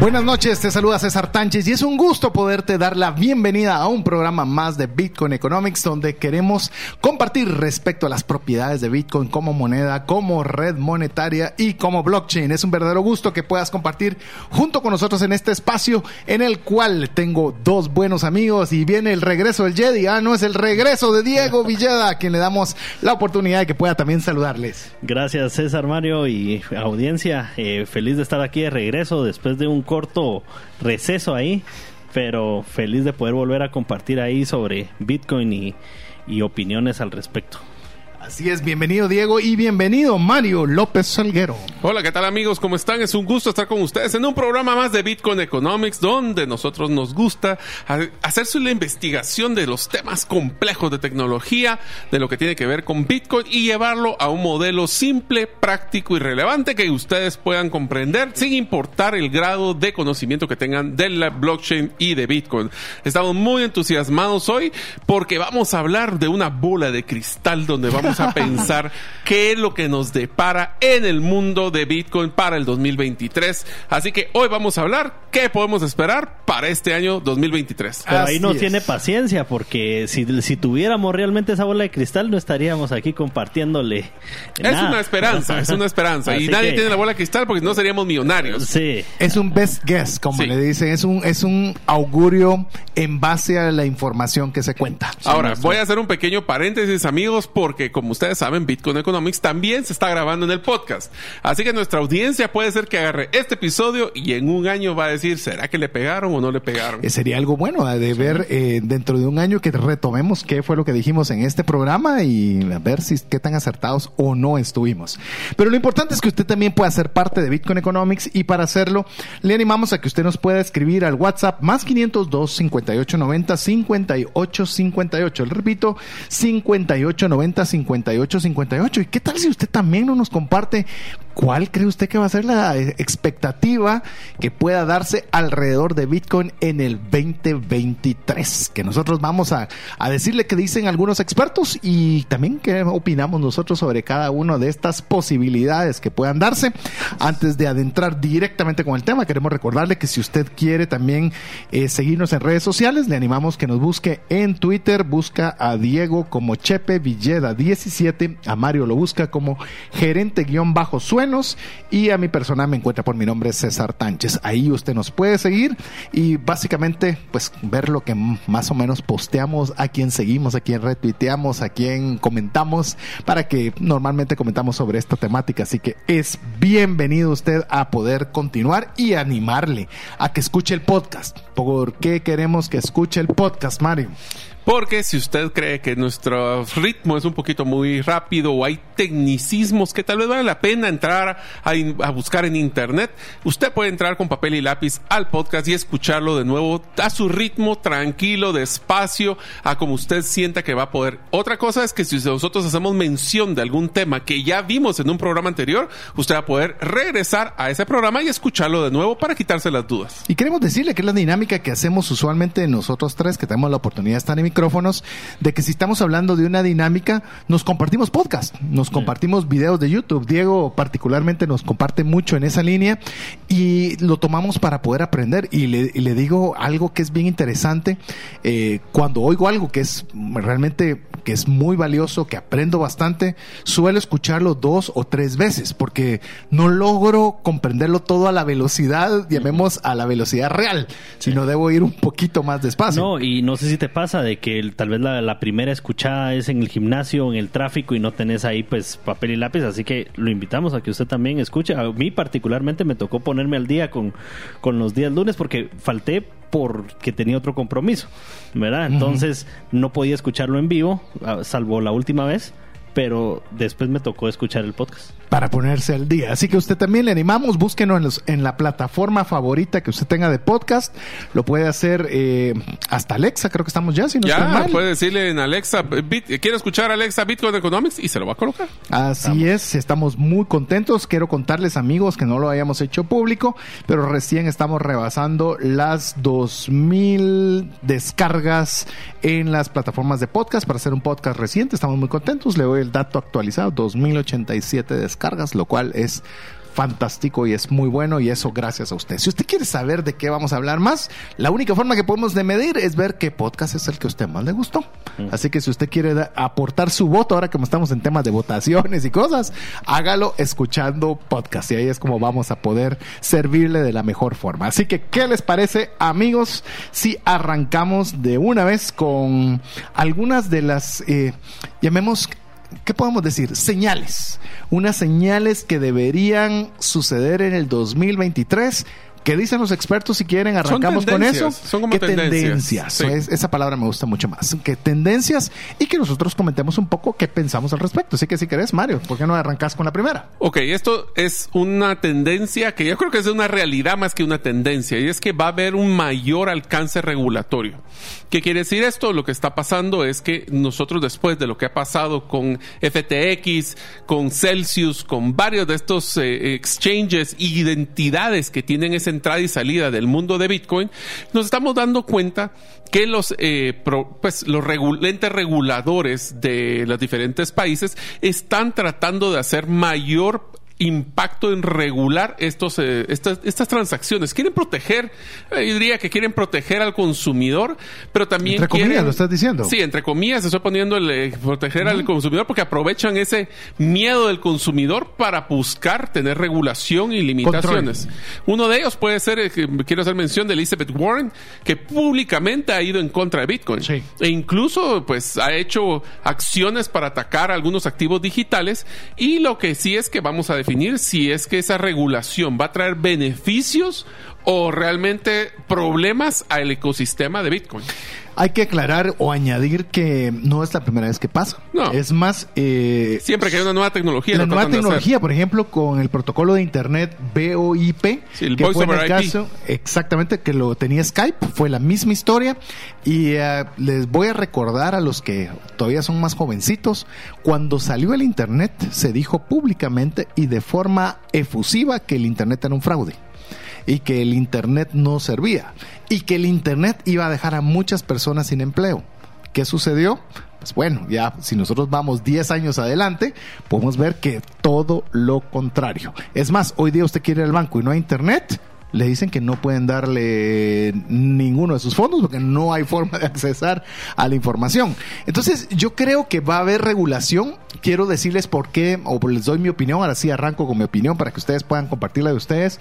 Buenas noches, te saluda César Tánchez y es un gusto poderte dar la bienvenida a un programa más de Bitcoin Economics donde queremos compartir respecto a las propiedades de Bitcoin como moneda, como red monetaria y como blockchain. Es un verdadero gusto que puedas compartir junto con nosotros en este espacio en el cual tengo dos buenos amigos y viene el regreso del Jedi. Ah, no, es el regreso de Diego Villada, a quien le damos la oportunidad de que pueda también saludarles. Gracias César Mario y audiencia. Eh, feliz de estar aquí de regreso después de un corto receso ahí, pero feliz de poder volver a compartir ahí sobre Bitcoin y, opiniones al respecto. Así es, bienvenido Diego y bienvenido Mario López Salguero. Hola, ¿qué tal amigos? ¿Cómo están? Es un gusto estar con ustedes en un programa más de Bitcoin Economics donde nosotros nos gusta hacerse la investigación de los temas complejos de tecnología, de lo que tiene que ver con Bitcoin y llevarlo a un modelo simple, práctico y relevante que ustedes puedan comprender sin importar el grado de conocimiento que tengan de la blockchain y de Bitcoin. Estamos muy entusiasmados hoy porque vamos a hablar de una bola de cristal donde vamos a pensar qué es lo que nos depara en el mundo de Bitcoin para el 2023. Así que hoy vamos a hablar qué podemos esperar para este año 2023. Pero ahí no tiene paciencia porque si, si tuviéramos realmente esa bola de cristal no estaríamos aquí compartiéndole. Es una esperanza, es una esperanza. y nadie tiene la bola de cristal porque no seríamos millonarios. Sí. Es un best guess, como le dicen. Es un, es un augurio en base a la información que se cuenta. Ahora, voy a hacer un pequeño paréntesis, amigos, porque como ustedes saben, Bitcoin Economics también se está grabando en el podcast. Así que nuestra audiencia puede ser que agarre este episodio y en un año va a decir, ¿será que le pegaron o no le pegaron? Eh, sería algo bueno de ver eh, dentro de un año que retomemos qué fue lo que dijimos en este programa y a ver si qué tan acertados o no estuvimos. Pero lo importante es que usted también pueda ser parte de Bitcoin Economics y para hacerlo le animamos a que usted nos pueda escribir al WhatsApp más 502 5890 5858. Le repito, 5890 58 5858. ¿Y qué tal si usted también no nos comparte cuál cree usted que va a ser la expectativa que pueda darse alrededor de Bitcoin en el 2023? Que nosotros vamos a, a decirle que dicen algunos expertos y también qué opinamos nosotros sobre cada una de estas posibilidades que puedan darse. Antes de adentrar directamente con el tema, queremos recordarle que si usted quiere también eh, seguirnos en redes sociales, le animamos que nos busque en Twitter, busca a Diego como Chepe Villeda 17, a Mario lo busca como gerente guion bajo y a mi persona me encuentra por mi nombre César Tánchez. Ahí usted nos puede seguir y básicamente pues ver lo que más o menos posteamos, a quien seguimos, a quien retuiteamos, a quien comentamos, para que normalmente comentamos sobre esta temática. Así que es bienvenido usted a poder continuar y animarle a que escuche el podcast. ¿Por qué queremos que escuche el podcast, Mario? Porque si usted cree que nuestro ritmo es un poquito muy rápido o hay tecnicismos que tal vez vale la pena entrar a, buscar en internet, usted puede entrar con papel y lápiz al podcast y escucharlo de nuevo a su ritmo, tranquilo, despacio, a como usted sienta que va a poder. Otra cosa es que si nosotros hacemos mención de algún tema que ya vimos en un programa anterior, usted va a poder regresar a ese programa y escucharlo de nuevo para quitarse las dudas. Y queremos decirle que es la dinámica que hacemos usualmente nosotros tres que tenemos la oportunidad de estar en micrófonos, de que si estamos hablando de una dinámica, nos compartimos podcast, nos compartimos videos de YouTube. Diego particularmente nos comparte mucho en esa línea y lo tomamos para poder aprender. Y le, digo algo que es bien interesante, eh, cuando oigo algo que es realmente que es muy valioso, que aprendo bastante, suelo escucharlo dos o tres veces porque no logro comprenderlo todo a la velocidad, llamemos a la velocidad real, sino debo ir un poquito más despacio. No, y no sé si te pasa de que tal vez la, primera escuchada es en el gimnasio, en el tráfico y no tenés ahí pues papel y lápiz, así que lo invitamos a que usted también escuche. A mí particularmente me tocó ponerme al día con, con los días lunes porque falté porque tenía otro compromiso, ¿verdad? Entonces no podía escucharlo en vivo, salvo la última vez pero después me tocó escuchar el podcast. Para ponerse al día. Así que usted también le animamos, búsquenos en, los- en la plataforma favorita que usted tenga de podcast. Lo puede hacer eh, hasta Alexa, creo que estamos ya, si no ya, mal. puede decirle en Alexa, Bit- quiero escuchar Alexa Bitcoin Economics y se lo va a colocar. Así es, estamos muy contentos. Quiero contarles, amigos, que no lo hayamos hecho público, pero recién estamos rebasando las 2000 descargas en las plataformas de podcast para hacer un podcast reciente. Estamos muy contentos. Le doy el dato actualizado: 2087 descargas, lo cual es fantástico y es muy bueno y eso gracias a usted. Si usted quiere saber de qué vamos a hablar más, la única forma que podemos de medir es ver qué podcast es el que a usted más le gustó. Así que si usted quiere aportar su voto, ahora que estamos en temas de votaciones y cosas, hágalo escuchando podcast y ahí es como vamos a poder servirle de la mejor forma. Así que, ¿qué les parece, amigos? Si arrancamos de una vez con algunas de las, eh, llamemos ¿qué podemos decir? Señales. Unas señales que deberían suceder en el 2023. ¿Qué dicen los expertos si quieren? Arrancamos con eso. tendencias, son como ¿Qué tendencias, sí. Es- esa palabra me gusta mucho más. ¿Qué tendencias? Y que nosotros comentemos un poco qué pensamos al respecto. Así que si querés, Mario, ¿por qué no arrancas con la primera? Ok, esto es una tendencia que yo creo que es una realidad más que una tendencia, y es que va a haber un mayor alcance regulatorio. ¿Qué quiere decir esto? Lo que está pasando es que nosotros después de lo que ha pasado con FTX, con Celsius, con varios de estos eh, exchanges identidades que tienen esa entrada y salida del mundo de Bitcoin, nos estamos dando cuenta que los, eh, pro- pues, los regu- entes reguladores de los diferentes países están tratando de hacer mayor impacto en regular estos, eh, estas, estas transacciones. Quieren proteger, eh, yo diría que quieren proteger al consumidor, pero también Entre comillas, quieren- lo estás diciendo. Sí, entre comillas, estoy poniendo el eh, proteger al consumidor porque aprovechan ese miedo del consumidor para buscar tener regulación y limitaciones. Uno de ellos puede ser, quiero hacer mención de Elizabeth Warren, que públicamente ha ido en contra de Bitcoin. Sí. E incluso, pues, ha hecho acciones para atacar algunos activos digitales. Y lo que sí es que vamos a definir si es que esa regulación va a traer beneficios o realmente problemas al ecosistema de Bitcoin. Hay que aclarar o añadir que no es la primera vez que pasa. No. Es más, eh, Siempre que hay una nueva tecnología, la nueva tecnología, por ejemplo, con el protocolo de Internet VoIP, Sí, el que Voice fue en over el IP. caso exactamente que lo tenía Skype, fue la misma historia. Y eh, les voy a recordar a los que todavía son más jovencitos, cuando salió el Internet se dijo públicamente y de forma efusiva que el Internet era un fraude y que el Internet no servía y que el Internet iba a dejar a muchas personas sin empleo. ¿Qué sucedió? Pues bueno, ya si nosotros vamos 10 años adelante, podemos ver que todo lo contrario. Es más, hoy día usted quiere ir al banco y no hay Internet, le dicen que no pueden darle ninguno de sus fondos porque no hay forma de accesar a la información. Entonces, yo creo que va a haber regulación. Quiero decirles por qué, o les doy mi opinión. Ahora sí arranco con mi opinión para que ustedes puedan compartirla de ustedes.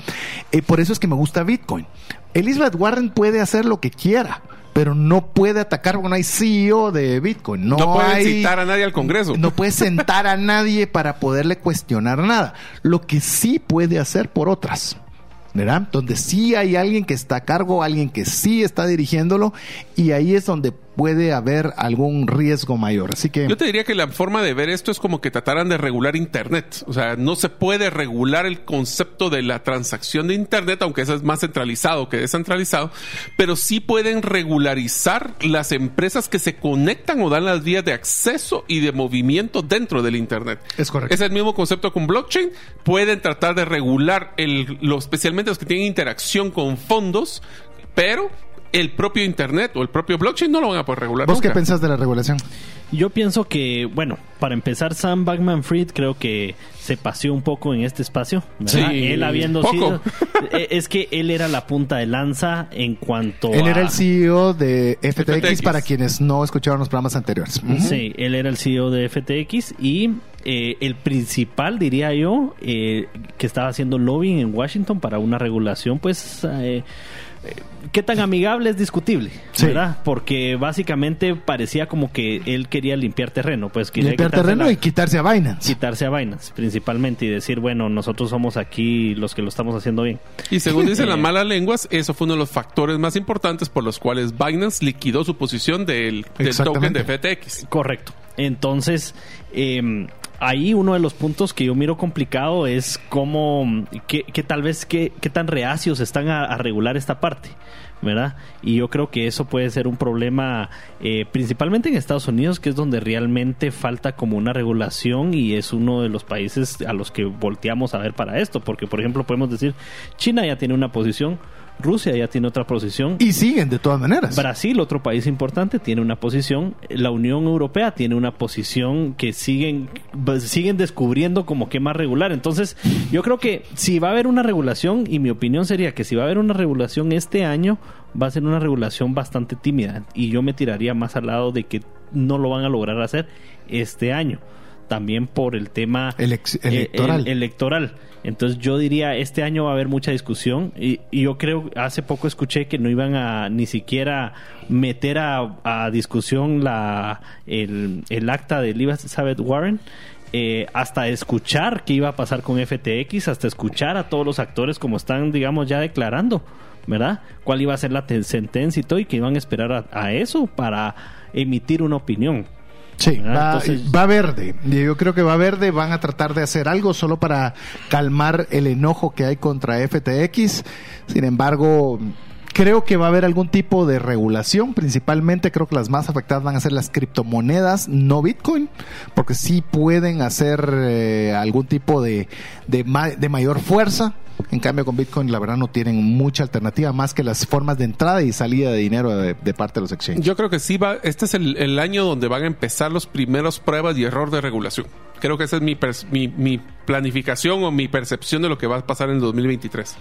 Eh, por eso es que me gusta Bitcoin. Elizabeth Warren puede hacer lo que quiera. Pero no puede atacar porque no hay CEO de Bitcoin. No, No pueden hay, citar a nadie al Congreso. No puede sentar a nadie para poderle cuestionar nada. Lo que sí puede hacer por otras. Donde sí hay alguien que está a cargo, alguien que sí está dirigiéndolo, y ahí es donde puede haber algún riesgo mayor. Así que Yo te diría que la forma de ver esto es como que trataran de regular Internet. O sea, no se puede regular el concepto de la transacción de Internet, aunque eso es más centralizado que descentralizado, pero sí pueden regularizar las empresas que se conectan o dan las vías de acceso y de movimiento dentro del Internet. Es correcto. Es el mismo concepto con blockchain. Pueden tratar de regular el, lo, especialmente los que tienen interacción con fondos, pero el propio Internet o el propio blockchain no lo van a poder regular. ¿vos qué pensás de la regulación? Yo pienso que, bueno, para empezar, Sam Backman Fried creo que se paseó un poco en este espacio. ¿verdad? Sí, él habiendo poco. sido. eh, Es que él era la punta de lanza en cuanto Él a. era el CEO de FTX, FTX. para quienes no escucharon los programas anteriores. Sí, él era el CEO de FTX y eh, el principal, diría yo, eh, que estaba haciendo lobbying en Washington para una regulación, pues, eh, qué tan amigable es discutible, Sí. ¿verdad? Porque básicamente parecía como que él quería limpiar terreno, pues quería Limpiar terreno la- y quitarse a Binance. quitarse a Binance principalmente y decir, bueno, nosotros somos aquí los que lo estamos haciendo bien. Y según dicen las Eh, malas lenguas, eso fue uno de los factores más importantes por los cuales Binance liquidó su posición del, del token de FTX. Correcto. Entonces, eh, ahí uno de los puntos que yo miro complicado es cómo, que, que tal vez, qué tan reacios están a, a, regular esta parte. ¿verdad? Y yo creo que eso puede ser un problema eh, principalmente en Estados Unidos, que es donde realmente falta como una regulación y es uno de los países a los que volteamos a ver para esto, porque por ejemplo podemos decir, China ya tiene una posición, Rusia ya tiene otra posición. Y siguen de todas maneras. Brasil, otro país importante, tiene una posición. La Unión Europea tiene una posición que siguen, siguen descubriendo como que más regular. Entonces, yo creo que si va a haber una regulación, y mi opinión sería que si va a haber una regulación este año, va a ser una regulación bastante tímida. Y yo me tiraría más al lado de que no lo van a lograr hacer este año. También por el tema electoral. electoral. Entonces yo diría, este año va a haber mucha discusión y, y, yo creo, hace poco escuché que no iban a ni siquiera meter a, discusión la, el, el, acta de Elizabeth Warren. Eh, hasta escuchar qué iba a pasar con FTX, hasta escuchar a todos los actores como están, digamos, ya declarando, ¿verdad? ¿Cuál iba a ser la sentencia y todo, y que iban a esperar a eso para emitir una opinión. Sí, va, Entonces... va, verde. Yo creo que va verde. Van a tratar de hacer algo solo para calmar el enojo que hay contra FTX. Sin embargo, creo que va a haber algún tipo de regulación. Principalmente creo que las más afectadas van a ser las criptomonedas, no Bitcoin, porque sí pueden hacer eh, algún tipo de, de, ma de mayor fuerza. En cambio, con Bitcoin, la verdad, no tienen mucha alternativa más que las formas de entrada y salida de dinero de, parte de los exchanges. Yo creo que sí va. Este es el, el, año donde van a empezar los primeros pruebas y error de regulación. Creo que esa es mi, mi, planificación o mi percepción de lo que va a pasar en el 2023.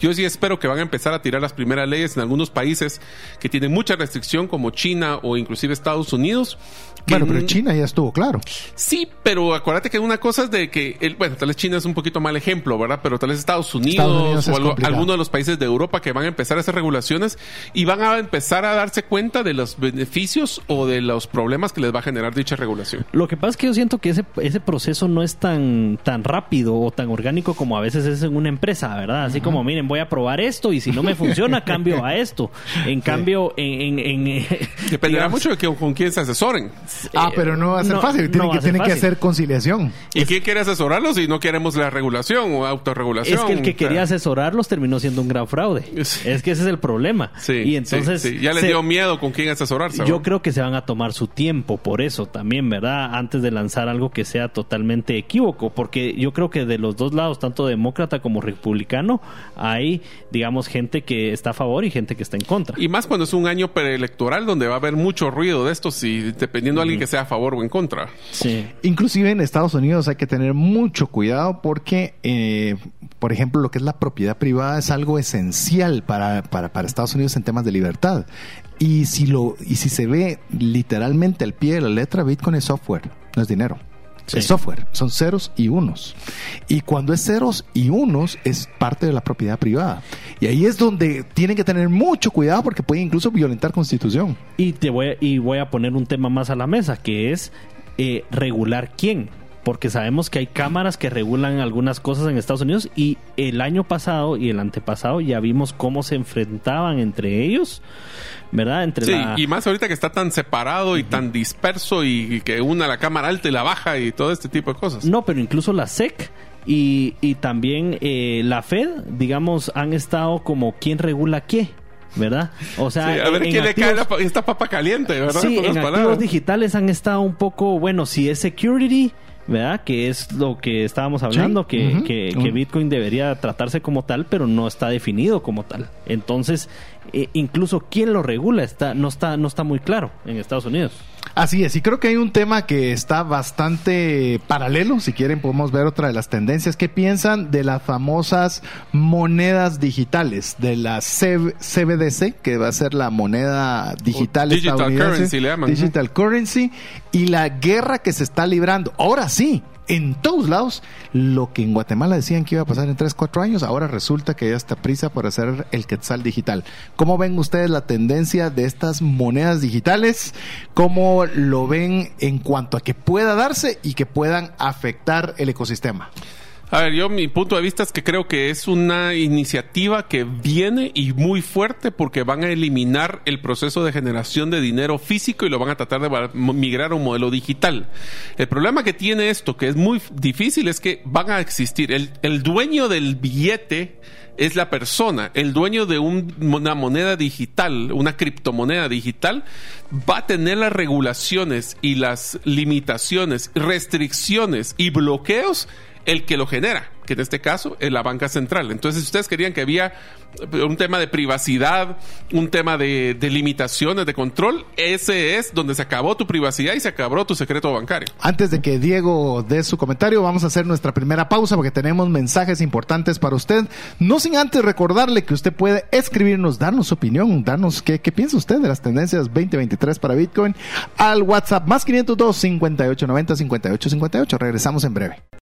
Yo sí espero que van a empezar a tirar las primeras leyes en algunos países que tienen mucha restricción, como China o inclusive Estados Unidos. Bueno, pero China ya estuvo claro. Sí, pero acuérdate que una cosa es de que, el, bueno, tal vez China es un poquito mal ejemplo, ¿verdad? Pero tal vez Estados Unidos, Estados Unidos o algo, alguno de los países de Europa que van a empezar a hacer regulaciones y van a empezar a darse cuenta de los beneficios o de los problemas que les va a generar dicha regulación. Lo que pasa es que yo siento que ese, ese proceso no es tan, tan rápido o tan orgánico como a veces es en una empresa, ¿verdad? Así uh -huh. como, miren, voy a probar esto y si no me funciona, cambio a esto. En sí. cambio, en... en, en Dependerá digamos, mucho de que, con quién se asesoren. Ah, pero no va a ser no, fácil. Tienen, no que, tienen que hacer conciliación. ¿Y es... quién quiere asesorarlos si no queremos la regulación o autorregulación? Es que el que quería asesorarlos terminó siendo un gran fraude. Sí. Es que ese es el problema. Sí, y entonces... Sí, ya les se... dio miedo con quién asesorarse. Yo creo que se van a tomar su tiempo por eso también, ¿verdad? Antes de lanzar algo que sea totalmente equívoco. Porque yo creo que de los dos lados, tanto demócrata como republicano, hay, digamos, gente que está a favor y gente que está en contra. Y más cuando es un año preelectoral donde va a haber mucho ruido de estos y dependiendo alguien que sea a favor o en contra. Sí. Inclusive en Estados Unidos hay que tener mucho cuidado porque, eh, por ejemplo, lo que es la propiedad privada es algo esencial para, para, para Estados Unidos en temas de libertad. Y si, lo, y si se ve literalmente al pie de la letra, Bitcoin es software, no es dinero. Sí. Es software, son ceros y unos. Y cuando es ceros y unos es parte de la propiedad privada. Y ahí es donde tienen que tener mucho cuidado porque puede incluso violentar constitución. Y te voy a, y voy a poner un tema más a la mesa, que es eh, regular quién porque sabemos que hay cámaras que regulan algunas cosas en Estados Unidos y el año pasado y el antepasado ya vimos cómo se enfrentaban entre ellos, ¿verdad? Entre sí, la... y más ahorita que está tan separado y uh -huh. tan disperso y, y, que una la cámara alta y la baja y todo este tipo de cosas. No, pero incluso la SEC y, y también eh, la Fed, digamos, han estado como quién regula qué. ¿verdad? O sea, sí, a ver quién le cae la, esta papa caliente, ¿verdad? Sí, en palabras. activos digitales han estado un poco, bueno, si es security, ¿verdad? Que es lo que estábamos hablando, sí. que, uh -huh. que, que, Bitcoin debería tratarse como tal, pero no está definido como tal. Entonces, eh, incluso quién lo regula está, no, está, no está muy claro en Estados Unidos. Así es, y creo que hay un tema que está bastante paralelo, si quieren podemos ver otra de las tendencias. ¿Qué piensan de las famosas monedas digitales, de la CBDC, que va a ser la moneda digital o digital currency, le llaman. Digital currency, y la guerra que se está librando? Ahora sí, en todos lados. Lo que en Guatemala decían que iba a pasar en 3, 4 años, ahora resulta que ya está prisa por hacer el quetzal digital. ¿Cómo ven ustedes la tendencia de estas monedas digitales? ¿Cómo lo ven en cuanto a que pueda darse y que puedan afectar el ecosistema? A ver, yo mi punto de vista es que creo que es una iniciativa que viene y muy fuerte porque van a eliminar el proceso de generación de dinero físico y lo van a tratar de migrar a un modelo digital. El problema que tiene esto, que es muy difícil, es que van a existir el, el dueño del billete es la persona, el dueño de una moneda digital, una criptomoneda digital, va a tener las regulaciones y las limitaciones, restricciones y bloqueos el que lo genera, que en este caso es la banca central. Entonces, si ustedes querían que había un tema de privacidad, un tema de, limitaciones, de control, ese es donde se acabó tu privacidad y se acabó tu secreto bancario. Antes de que Diego dé su comentario, vamos a hacer nuestra primera pausa porque tenemos mensajes importantes para usted. No sin antes recordarle que usted puede escribirnos, darnos su opinión, darnos qué, qué piensa usted de las tendencias 2023 para Bitcoin al WhatsApp más 502 5890 5858. Regresamos en breve.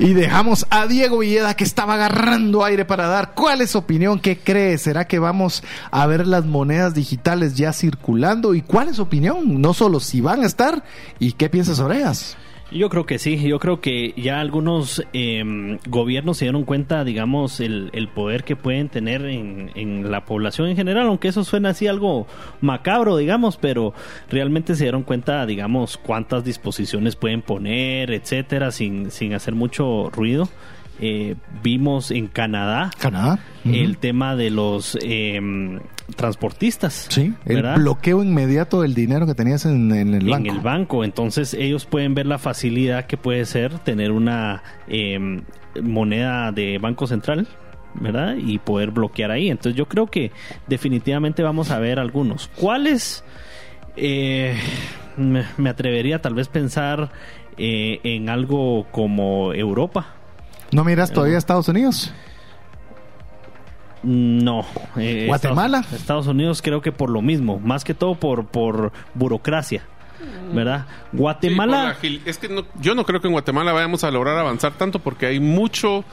Y dejamos a Diego Villeda que estaba agarrando aire para dar. ¿Cuál es su opinión? ¿Qué cree? ¿Será que vamos a ver las monedas digitales ya circulando? ¿Y cuál es su opinión? No solo si van a estar y qué piensas sobre ellas. Yo creo que sí, yo creo que ya algunos eh, gobiernos se dieron cuenta, digamos, el, el poder que pueden tener en, en, la población en general, aunque eso suena así algo macabro, digamos, pero realmente se dieron cuenta, digamos, cuántas disposiciones pueden poner, etcétera, sin, sin hacer mucho ruido. Eh, vimos en Canadá, Canadá. el tema de los eh, transportistas. Sí, el bloqueo inmediato del dinero que tenías en, el banco. En el banco, entonces ellos pueden ver la facilidad que puede ser tener una em, moneda de banco central. ¿verdad? Y poder bloquear ahí. Entonces yo creo que definitivamente vamos a ver algunos. ¿Cuáles? Eh, me, atrevería tal vez pensar eh, en algo como Europa. ¿No miras todavía a Estados Unidos? No. Eh, ¿Guatemala? Estados, Unidos creo que por lo mismo, más que todo por, por burocracia. ¿Verdad? Guatemala... es que yo no creo que en Guatemala vayamos a lograr avanzar tanto porque hay mucho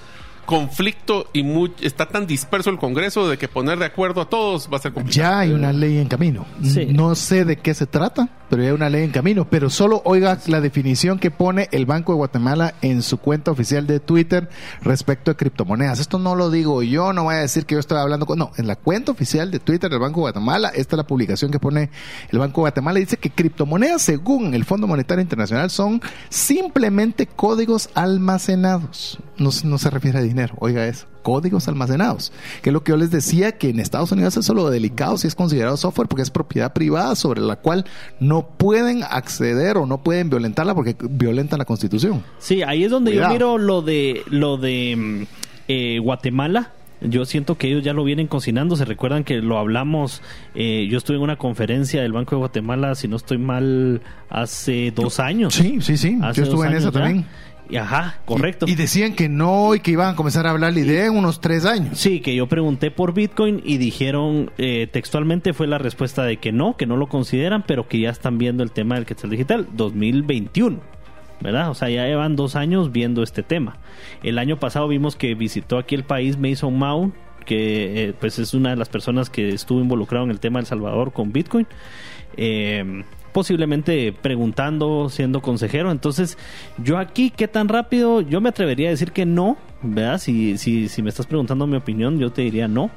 conflicto y está tan disperso el Congreso de que poner de acuerdo a todos va a ser complicado. Ya hay una ley en camino. No sé de qué se trata, una ley en camino. Pero solo oiga la definición que pone el Banco de Guatemala en su cuenta oficial de Twitter respecto a criptomonedas. Esto no lo digo yo, no voy a decir que yo estoy hablando con... No, en la cuenta oficial de Twitter del Banco de Guatemala, esta es la publicación que pone el Banco de Guatemala, dice que criptomonedas, según el Fondo Monetario Internacional, son simplemente códigos almacenados. No, no se refiere a dinero, oiga eso códigos almacenados, que es lo que yo les decía que en Estados Unidos es lo delicado si es considerado software porque es propiedad privada sobre la cual no pueden acceder o no pueden violentarla porque violentan la Constitución. Sí, ahí es donde yo miro lo de lo de mm, eh, Guatemala. Yo siento que ellos ya lo vienen cocinando. Se recuerdan que lo hablamos. Eh, yo estuve en una conferencia del Banco de Guatemala, si no estoy mal, hace dos años. Sí, sí, sí. yo estuve en eso también. Ajá, correcto. Y, decían que no y que iban a comenzar a hablar la idea en unos tres años. Sí, que yo pregunté por Bitcoin y dijeron eh, textualmente fue la respuesta de que no, que no lo consideran, pero que ya están viendo el tema del Quetzal Digital 2021. ¿verdad? O sea, ya llevan dos años viendo este tema. El año pasado vimos que visitó aquí el país Mason Mount, que eh, pues es una de las personas que estuvo involucrado en el tema de El Salvador con Bitcoin. Eh, posiblemente preguntando, siendo consejero. Entonces, yo aquí, ¿qué tan rápido? Yo me atrevería a decir que no, ¿verdad? Si, si, si me estás preguntando mi opinión, yo te diría no.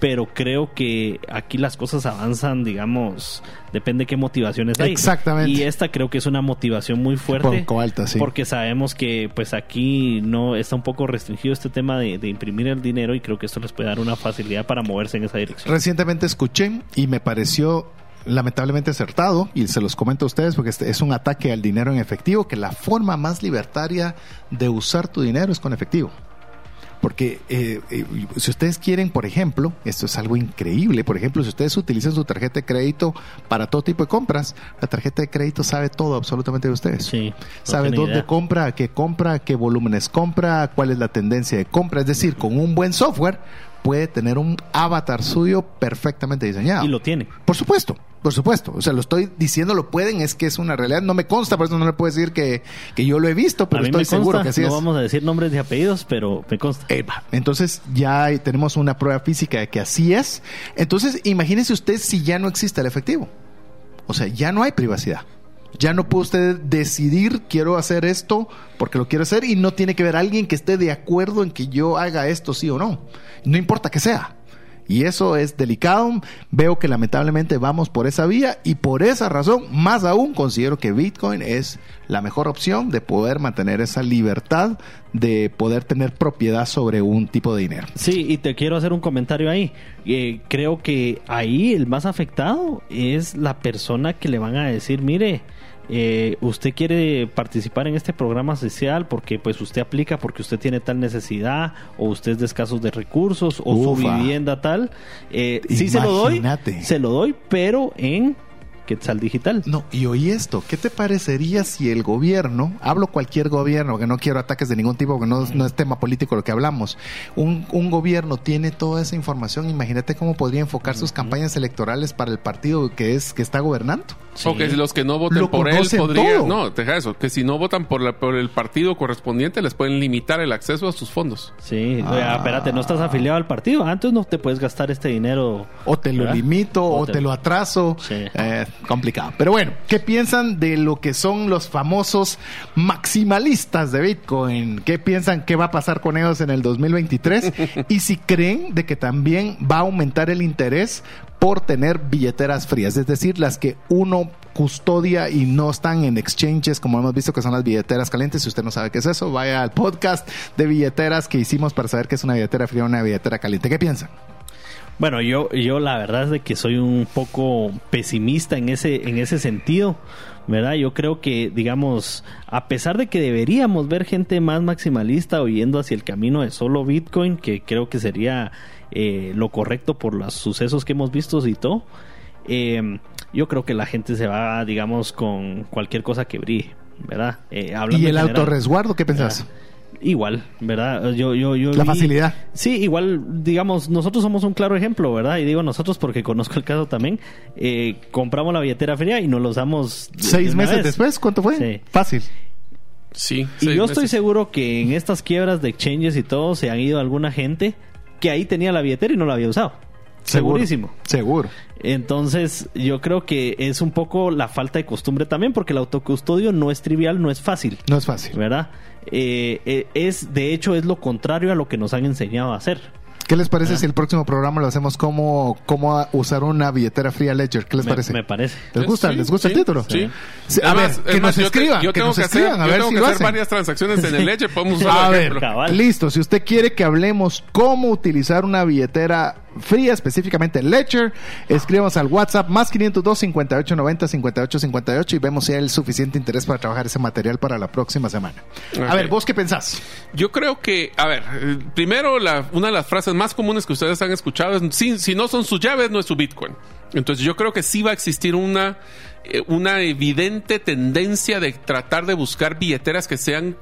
Pero creo que aquí las cosas avanzan, digamos, depende qué motivaciones hay. Exactamente. Y esta creo que es una motivación muy fuerte. Poco alta, sí. Porque sabemos que pues aquí no está un poco restringido este tema de, de, imprimir el dinero y creo que esto les puede dar una facilidad para moverse en esa dirección. Recientemente escuché y me pareció lamentablemente acertado y se los comento a ustedes porque este es un ataque al dinero en efectivo, que la forma más libertaria de usar tu dinero es con efectivo. Porque eh, eh, si ustedes quieren, por ejemplo, esto es algo increíble, por ejemplo, si ustedes utilizan su tarjeta de crédito para todo tipo de compras, la tarjeta de crédito sabe todo absolutamente de ustedes. Sí, no sabe dónde idea. compra, qué compra, qué volúmenes compra, cuál es la tendencia de compra. Es decir, con un buen software puede tener un avatar suyo perfectamente diseñado. Y lo tiene. Por supuesto, por supuesto. O sea, lo estoy diciendo, lo pueden, es que es una realidad. No me consta, por eso no le puedo decir que, que yo lo he visto, pero a mí estoy me consta, seguro que así no es. vamos a decir nombres y apellidos, pero me consta. Eh. Entonces ya tenemos una prueba física de que así es. Entonces imagínese usted si ya no existe el efectivo. O sea, ya no hay privacidad. Ya no puede usted decidir, quiero hacer esto porque lo quiero hacer y no tiene que ver alguien que esté de acuerdo en que yo haga esto sí o no. No importa que sea. Y eso es delicado. Veo que lamentablemente vamos por esa vía y por esa razón, más aún, considero que Bitcoin es la mejor opción de poder mantener esa libertad de poder tener propiedad sobre un tipo de dinero. Sí, y te quiero hacer un comentario ahí. Eh, creo que ahí el más afectado es la persona que le van a decir, mire, eh, usted quiere participar en este programa social porque pues usted aplica porque usted tiene tal necesidad o usted es de escasos de recursos o su vivienda tal. Eh, sí se lo doy, se lo doy, pero en Quetzal Digital. No, y oí esto, ¿qué te parecería si el gobierno, hablo cualquier gobierno, que no quiero ataques de ningún tipo, porque no, no es tema político lo que hablamos, un, un gobierno tiene toda esa información, imagínate cómo podría enfocar sus campañas electorales para el partido que es que está gobernando. Sí. O que si los que no voten Lo por él podrían. No, deja eso. Que si no votan por, la- por el partido correspondiente, les pueden limitar el acceso a sus fondos. Sí, Ah. espérate, no estás afiliado al partido. Antes no te puedes gastar este dinero. O te lo limito o, O te... te- lo atraso. Sí. Eh, complicado. Pero bueno, ¿qué piensan de lo que son los famosos maximalistas de Bitcoin? ¿Qué piensan que va a pasar con ellos en el 2023? y si creen de que también va a aumentar el interés por tener billeteras frías, es decir, las que uno custodia y no están en exchanges, como hemos visto que son las billeteras calientes. Si usted no sabe qué es eso, vaya al podcast de billeteras que hicimos para saber qué es una billetera fría o una billetera caliente. ¿Qué piensan? Bueno, yo, yo la verdad es de que soy un poco pesimista en ese, en ese sentido, ¿verdad? Yo creo que, digamos, a pesar de que deberíamos ver gente más maximalista o yendo hacia el camino de solo Bitcoin, que creo que sería eh, lo correcto por los sucesos que hemos visto y todo, eh, yo creo que la gente se va, digamos, con cualquier cosa que brille, ¿verdad? Eh, ¿Y el autorresguardo? ¿Qué pensás? Igual, ¿verdad? Yo, yo, yo La vi- facilidad. Sí, igual, digamos, nosotros somos un claro ejemplo, ¿verdad? Y digo nosotros porque conozco el caso también. Eh, compramos la billetera fría y nos lo usamos ¿Seis meses vez. después? ¿Cuánto fue? Sí. Fácil. Sí. Y yo estoy seguro que en estas quiebras de exchanges y todo se han ido alguna gente que ahí tenía la billetera y no la había usado. Seguro. Segurísimo. Seguro. Entonces, yo creo que es un poco la falta de costumbre también, porque el autocustodio no es trivial, no es fácil. No es fácil. ¿verdad? Eh, eh, es de hecho es lo contrario a lo que nos han enseñado a hacer. ¿Qué les parece si el próximo programa lo hacemos como cómo usar una billetera fría Ledger? ¿Qué les Me, parece? me parece. ¿Les gusta? Sí, ¿Les gusta sí, el título? Sí. Sí, a Además- ver, que además, nos te- escriban, yo que tengo nos que hacer, escriban, a yo ver tengo si que lo hacer hacen. varias transacciones en el Ledger. Podemos usar A ver, listo. Si usted quiere que hablemos cómo utilizar una billetera fría, específicamente en Ledger, escribamos al WhatsApp más 502 58 90 58 58 y vemos si hay el suficiente interés para trabajar ese material para la próxima semana. A ver, ¿vos qué pensás? Yo creo que, a ver, eh, primero la- una de las frases más comunes que ustedes han escuchado es, si, si no son sus llaves, no es su Bitcoin. Entonces yo creo que sí va a existir una, eh, una evidente tendencia de tratar de buscar billeteras que sean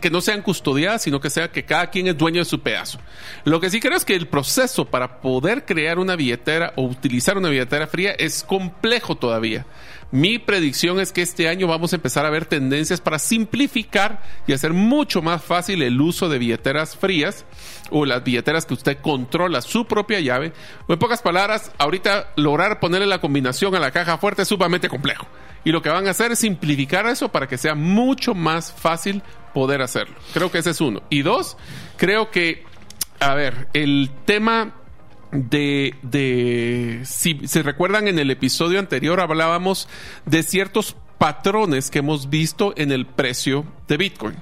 que no sean custodiadas, sino que sea que cada quien es dueño de su pedazo. Lo que sí creo es que el proceso para poder crear una billetera o utilizar una billetera fría es complejo todavía. Mi predicción es que este año vamos a empezar a ver tendencias para simplificar y hacer mucho más fácil el uso de billeteras frías o las billeteras que usted controla su propia llave. En pocas palabras, ahorita lograr ponerle la combinación a la caja fuerte es sumamente complejo. Y lo que van a hacer es simplificar eso para que sea mucho más fácil poder hacerlo. Creo que ese es uno. Y dos, creo que, a ver, el tema de, de si se recuerdan en el episodio anterior hablábamos de ciertos patrones que hemos visto en el precio de Bitcoin,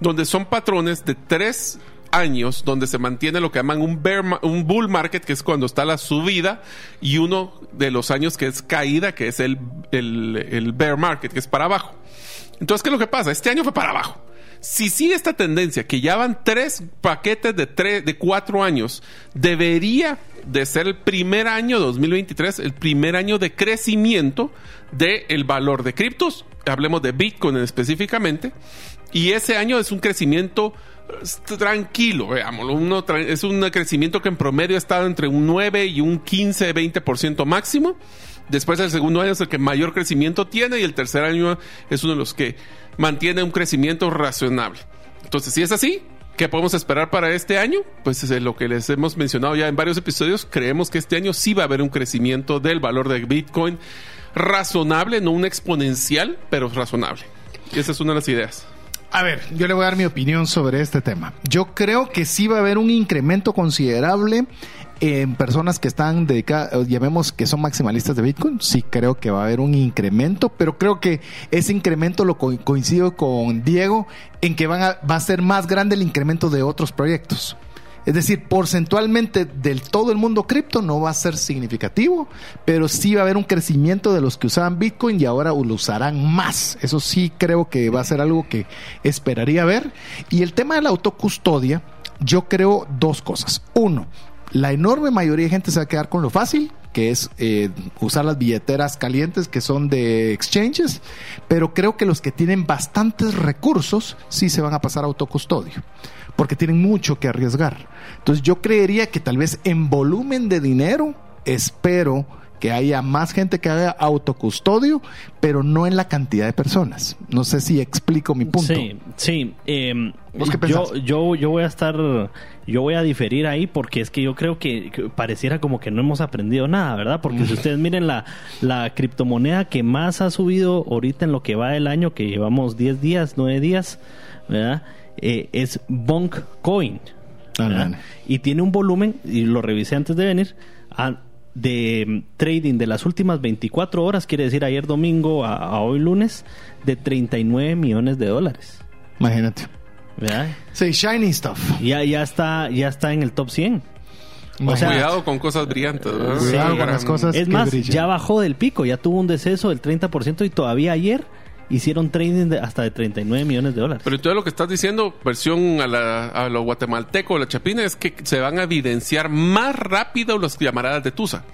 donde son patrones de tres años donde se mantiene lo que llaman un, bull market, que es cuando está la subida, y uno de los años que es caída, que es el, bear market, que es para abajo. Entonces, ¿qué es lo que pasa? Este año fue para abajo. Si sigue esta tendencia, que ya van tres paquetes de, tres, de cuatro años, debería de ser el primer año 2023, el primer año de crecimiento del valor de criptos. Hablemos de Bitcoin específicamente. Y ese año es un crecimiento tranquilo, veámoslo. Es un crecimiento que en promedio ha estado entre un 9 y un 15, 20% máximo. Después el segundo año es el que mayor crecimiento tiene y el tercer año es uno de los que mantiene un crecimiento razonable. Entonces, si es así, ¿qué podemos esperar para este año? Pues es lo que les hemos mencionado ya en varios episodios. Creemos que este año sí va a haber un crecimiento del valor de Bitcoin razonable, no un exponencial, pero razonable. Y esa es una de las ideas. A ver, yo le voy a dar mi opinión sobre este tema. Yo creo que sí va a haber un incremento considerable en personas que están dedicadas, llamemos que son maximalistas de Bitcoin. Sí creo que va a haber un incremento, pero creo que ese incremento lo co- coincido con Diego en que van a, va a ser más grande el incremento de otros proyectos. Es decir, porcentualmente del todo el mundo cripto no va a ser significativo, pero sí va a haber un crecimiento de los que usaban Bitcoin y ahora lo usarán más. Eso sí creo que va a ser algo que esperaría ver. Y el tema de la autocustodia, yo creo dos cosas. Uno, la enorme mayoría de gente se va a quedar con lo fácil, que es eh, usar las billeteras calientes que son de exchanges, pero creo que los que tienen bastantes recursos sí se van a pasar a autocustodio, porque tienen mucho que arriesgar. Entonces yo creería que tal vez en volumen de dinero, espero que haya más gente que haga autocustodio, pero no en la cantidad de personas. No sé si explico mi punto. Sí, sí. eh, ¿Vos qué yo, yo, yo voy a estar, yo voy a diferir ahí porque es que yo creo que, que pareciera como que no hemos aprendido nada, ¿verdad? Porque si ustedes miren la, la criptomoneda que más ha subido ahorita en lo que va del año, que llevamos 10 días, 9 días, ¿verdad? Eh, es Bonk Coin. Ah. Y tiene un volumen, y lo revisé antes de venir, a- de mm, trading de las últimas 24 horas, quiere decir ayer domingo a, a hoy lunes, de 39 millones de dólares. Imagínate. ¿verdad? Sí, shiny stuff. Ya, ya, está, ya está en el top 100. O sea, Cuidado con cosas brillantes. ¿verdad? Cuidado con Gran- las cosas. es que más, brillan. ya bajó del pico, ya tuvo un deceso del 30% y todavía ayer hicieron trading de hasta de 39 millones de dólares. Pero entonces lo que estás diciendo, versión a, la, a lo guatemalteco, la chapina, es que se van a evidenciar más rápido las llamaradas de Tusa.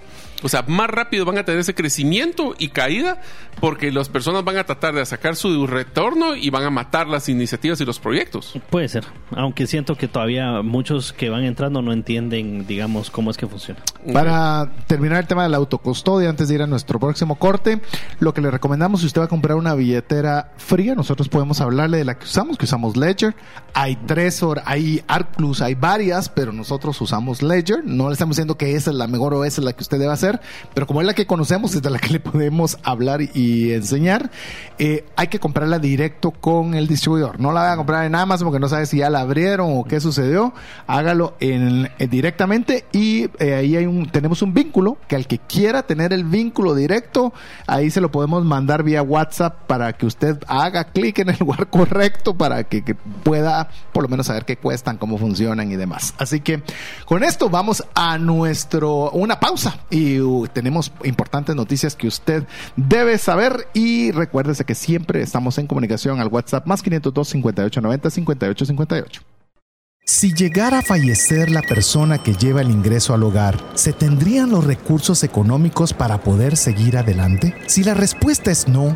O sea, más rápido van a tener ese crecimiento y caída porque las personas van a tratar de sacar su retorno y van a matar las iniciativas y los proyectos. Puede ser, aunque siento que todavía muchos que van entrando no entienden, digamos, cómo es que funciona. Para terminar el tema de la autocustodia, antes de ir a nuestro próximo corte, lo que le recomendamos si usted va a comprar una billetera fría, nosotros podemos hablarle de la que usamos, que usamos Ledger. Hay Trezor, hay Arc Plus, hay varias, pero nosotros usamos Ledger. No le estamos diciendo que esa es la mejor o esa es la que usted debe hacer, pero como es la que conocemos, es de la que le podemos hablar y enseñar, eh, hay que comprarla directo con el distribuidor. No la vaya a comprar en Amazon porque no sabe si ya la abrieron o qué sucedió. Hágalo eh, directamente y eh, ahí tenemos un vínculo que al que quiera tener el vínculo directo, ahí se lo podemos mandar vía WhatsApp para que usted haga clic en el lugar correcto para que, que pueda por lo menos saber qué cuestan, cómo funcionan y demás. Así que con esto vamos a nuestro una pausa y tenemos importantes noticias que usted debe saber y recuérdese que siempre estamos en comunicación al WhatsApp más 502 5890 5858. Si llegara a fallecer la persona que lleva el ingreso al hogar, ¿se tendrían los recursos económicos para poder seguir adelante? Si la respuesta es no,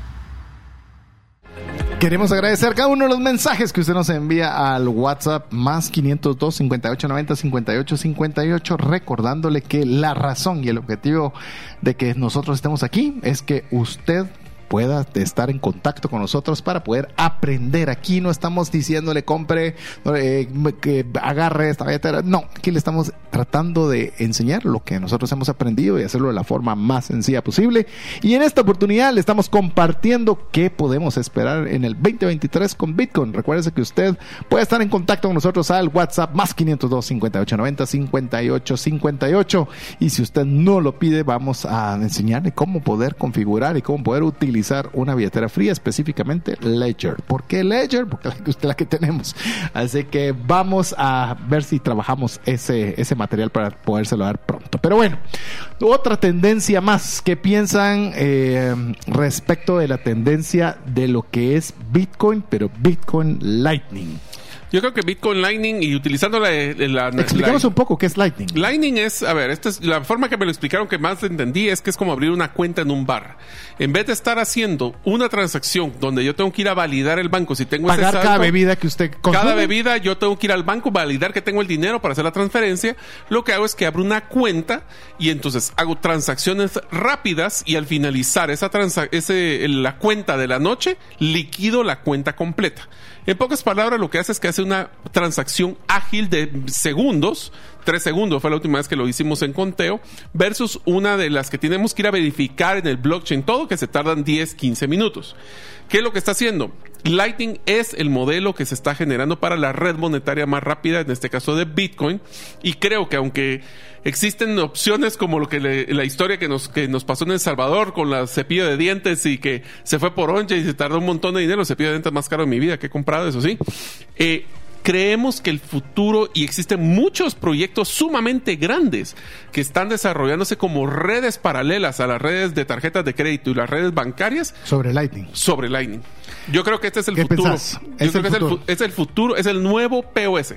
Queremos agradecer cada uno de los mensajes que usted nos envía al WhatsApp más 502 5890 5858 recordándole que la razón y el objetivo de que nosotros estemos aquí es que usted pueda estar en contacto con nosotros para poder aprender. Aquí no estamos diciéndole compre, eh, agarre esta billetera. No, aquí le estamos tratando de enseñar lo que nosotros hemos aprendido y hacerlo de la forma más sencilla posible. Y en esta oportunidad le estamos compartiendo qué podemos esperar en el 2023 con Bitcoin. Recuerde que usted puede estar en contacto con nosotros al WhatsApp más 502 5890 5858. Y si usted no lo pide, vamos a enseñarle cómo poder configurar y cómo poder utilizar una billetera fría, específicamente Ledger. ¿Por qué Ledger? Porque es la que tenemos. Así que vamos a ver si trabajamos ese, ese material para podérselo dar pronto. Pero bueno, otra tendencia más. ¿Qué piensan eh, respecto de la tendencia de lo que es Bitcoin, pero Bitcoin Lightning? Yo creo que Bitcoin Lightning y utilizando la... la Explicamos un poco qué es Lightning. Lightning es, a ver, esta es la forma que me lo explicaron que más entendí es que es como abrir una cuenta en un bar. En vez de estar haciendo una transacción donde yo tengo que ir a validar el banco si tengo Pagar ese cada bebida que usted consume. Cada bebida yo tengo que ir al banco, validar que tengo el dinero para hacer la transferencia. Lo que hago es que abro una cuenta y entonces hago transacciones rápidas y al finalizar esa ese, la cuenta de la noche, liquido la cuenta completa. En pocas palabras, lo que hace es que hace una transacción ágil de segundos, tres segundos fue la última vez que lo hicimos en conteo, versus una de las que tenemos que ir a verificar en el blockchain todo, que se tardan 10, 15 minutos. ¿Qué es lo que está haciendo? Lightning es el modelo que se está generando para la red monetaria más rápida, en este caso de Bitcoin, y creo que aunque existen opciones como lo que la historia que nos, que nos pasó en El Salvador con la cepillo de dientes y que se fue por once y se tardó un montón de dinero, cepillo de dientes más caro de mi vida que he comprado, eso sí. Eh, creemos que el futuro y existen muchos proyectos sumamente grandes que están desarrollándose como redes paralelas a las redes de tarjetas de crédito y las redes bancarias sobre Lightning. Sobre Lightning. Yo creo que este es el futuro. ¿Es el futuro? es el futuro, es el nuevo POS.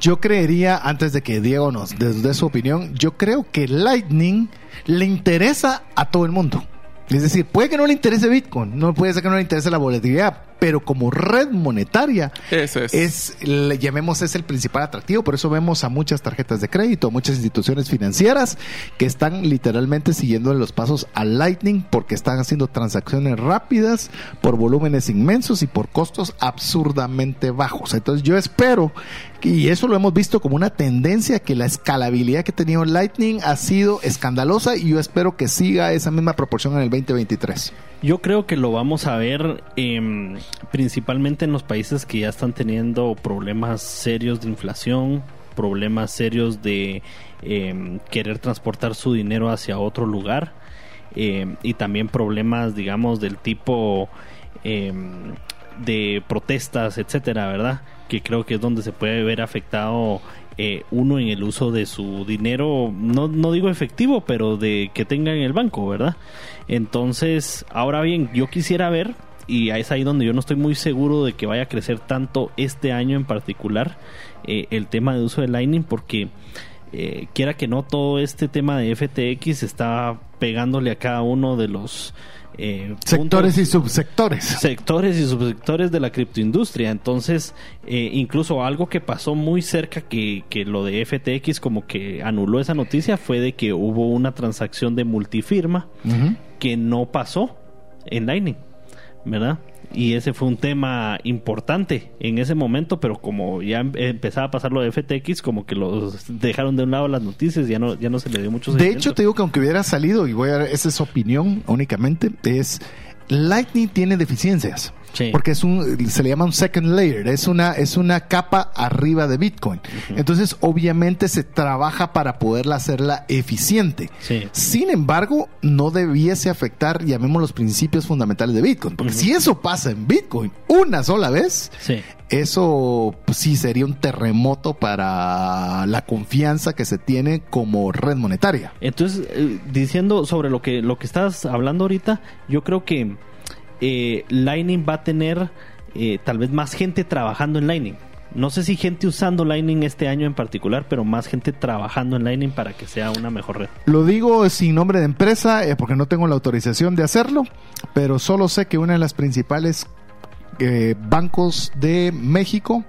Yo creería, antes de que Diego nos dé su opinión, yo creo que Lightning le interesa a todo el mundo. Es decir, puede que no le interese Bitcoin, no puede ser que no le interese la volatilidad, pero como red monetaria es. llamemos es el principal atractivo, por eso vemos a muchas tarjetas de crédito, muchas instituciones financieras que están literalmente siguiendo los pasos a Lightning porque están haciendo transacciones rápidas por volúmenes inmensos y por costos absurdamente bajos. Entonces yo espero y eso lo hemos visto como una tendencia que la escalabilidad que ha tenido Lightning ha sido escandalosa y yo espero que siga esa misma proporción en el 2023. Yo creo que lo vamos a ver em, principalmente en los países que ya están teniendo problemas serios de inflación, problemas serios de em, querer transportar su dinero hacia otro lugar em, y también problemas, digamos, del tipo de protestas, etcétera, ¿verdad? Que creo que es donde se puede ver afectado eh, uno en el uso de su dinero, no, no digo efectivo, pero de que tenga en el banco, ¿verdad? Entonces, ahora bien, yo quisiera ver, y es ahí donde yo no estoy muy seguro de que vaya a crecer tanto este año en particular, eh, el tema de uso de Lightning, porque eh, quiera que no, todo este tema de FTX está pegándole a cada uno de los eh, sectores y subsectores. Sectores y subsectores de la criptoindustria. Entonces, eh, incluso algo que pasó muy cerca que, que, lo de FTX como que anuló esa noticia fue de que hubo una transacción de multifirma que no pasó en Lightning, ¿verdad? y ese fue un tema importante en ese momento, pero como ya em, empezaba a pasar lo de FTX, como que los dejaron de un lado las noticias, ya no, ya no se le dio mucho De hecho, te digo que aunque hubiera salido, y voy a dar, esa es opinión únicamente, es Lightning tiene deficiencias. Porque es un, se le llama un second layer, es una, es una capa arriba de Bitcoin. Entonces, obviamente se trabaja para poderla hacerla eficiente. Sin embargo, no debiese afectar, llamemos los principios fundamentales de Bitcoin. Porque si eso pasa en Bitcoin una sola vez, eso pues, sí sería un terremoto para la confianza que se tiene como red monetaria. Entonces, eh, diciendo sobre lo que, lo que estás hablando ahorita, yo creo que eh, Lightning va a tener eh, tal vez más gente trabajando en Lightning. No sé si gente usando Lightning este año en particular, pero más gente trabajando en Lightning para que sea una mejor red. Lo digo sin nombre de empresa, eh, porque no tengo la autorización de hacerlo, pero solo sé que una de las principales eh, bancos de México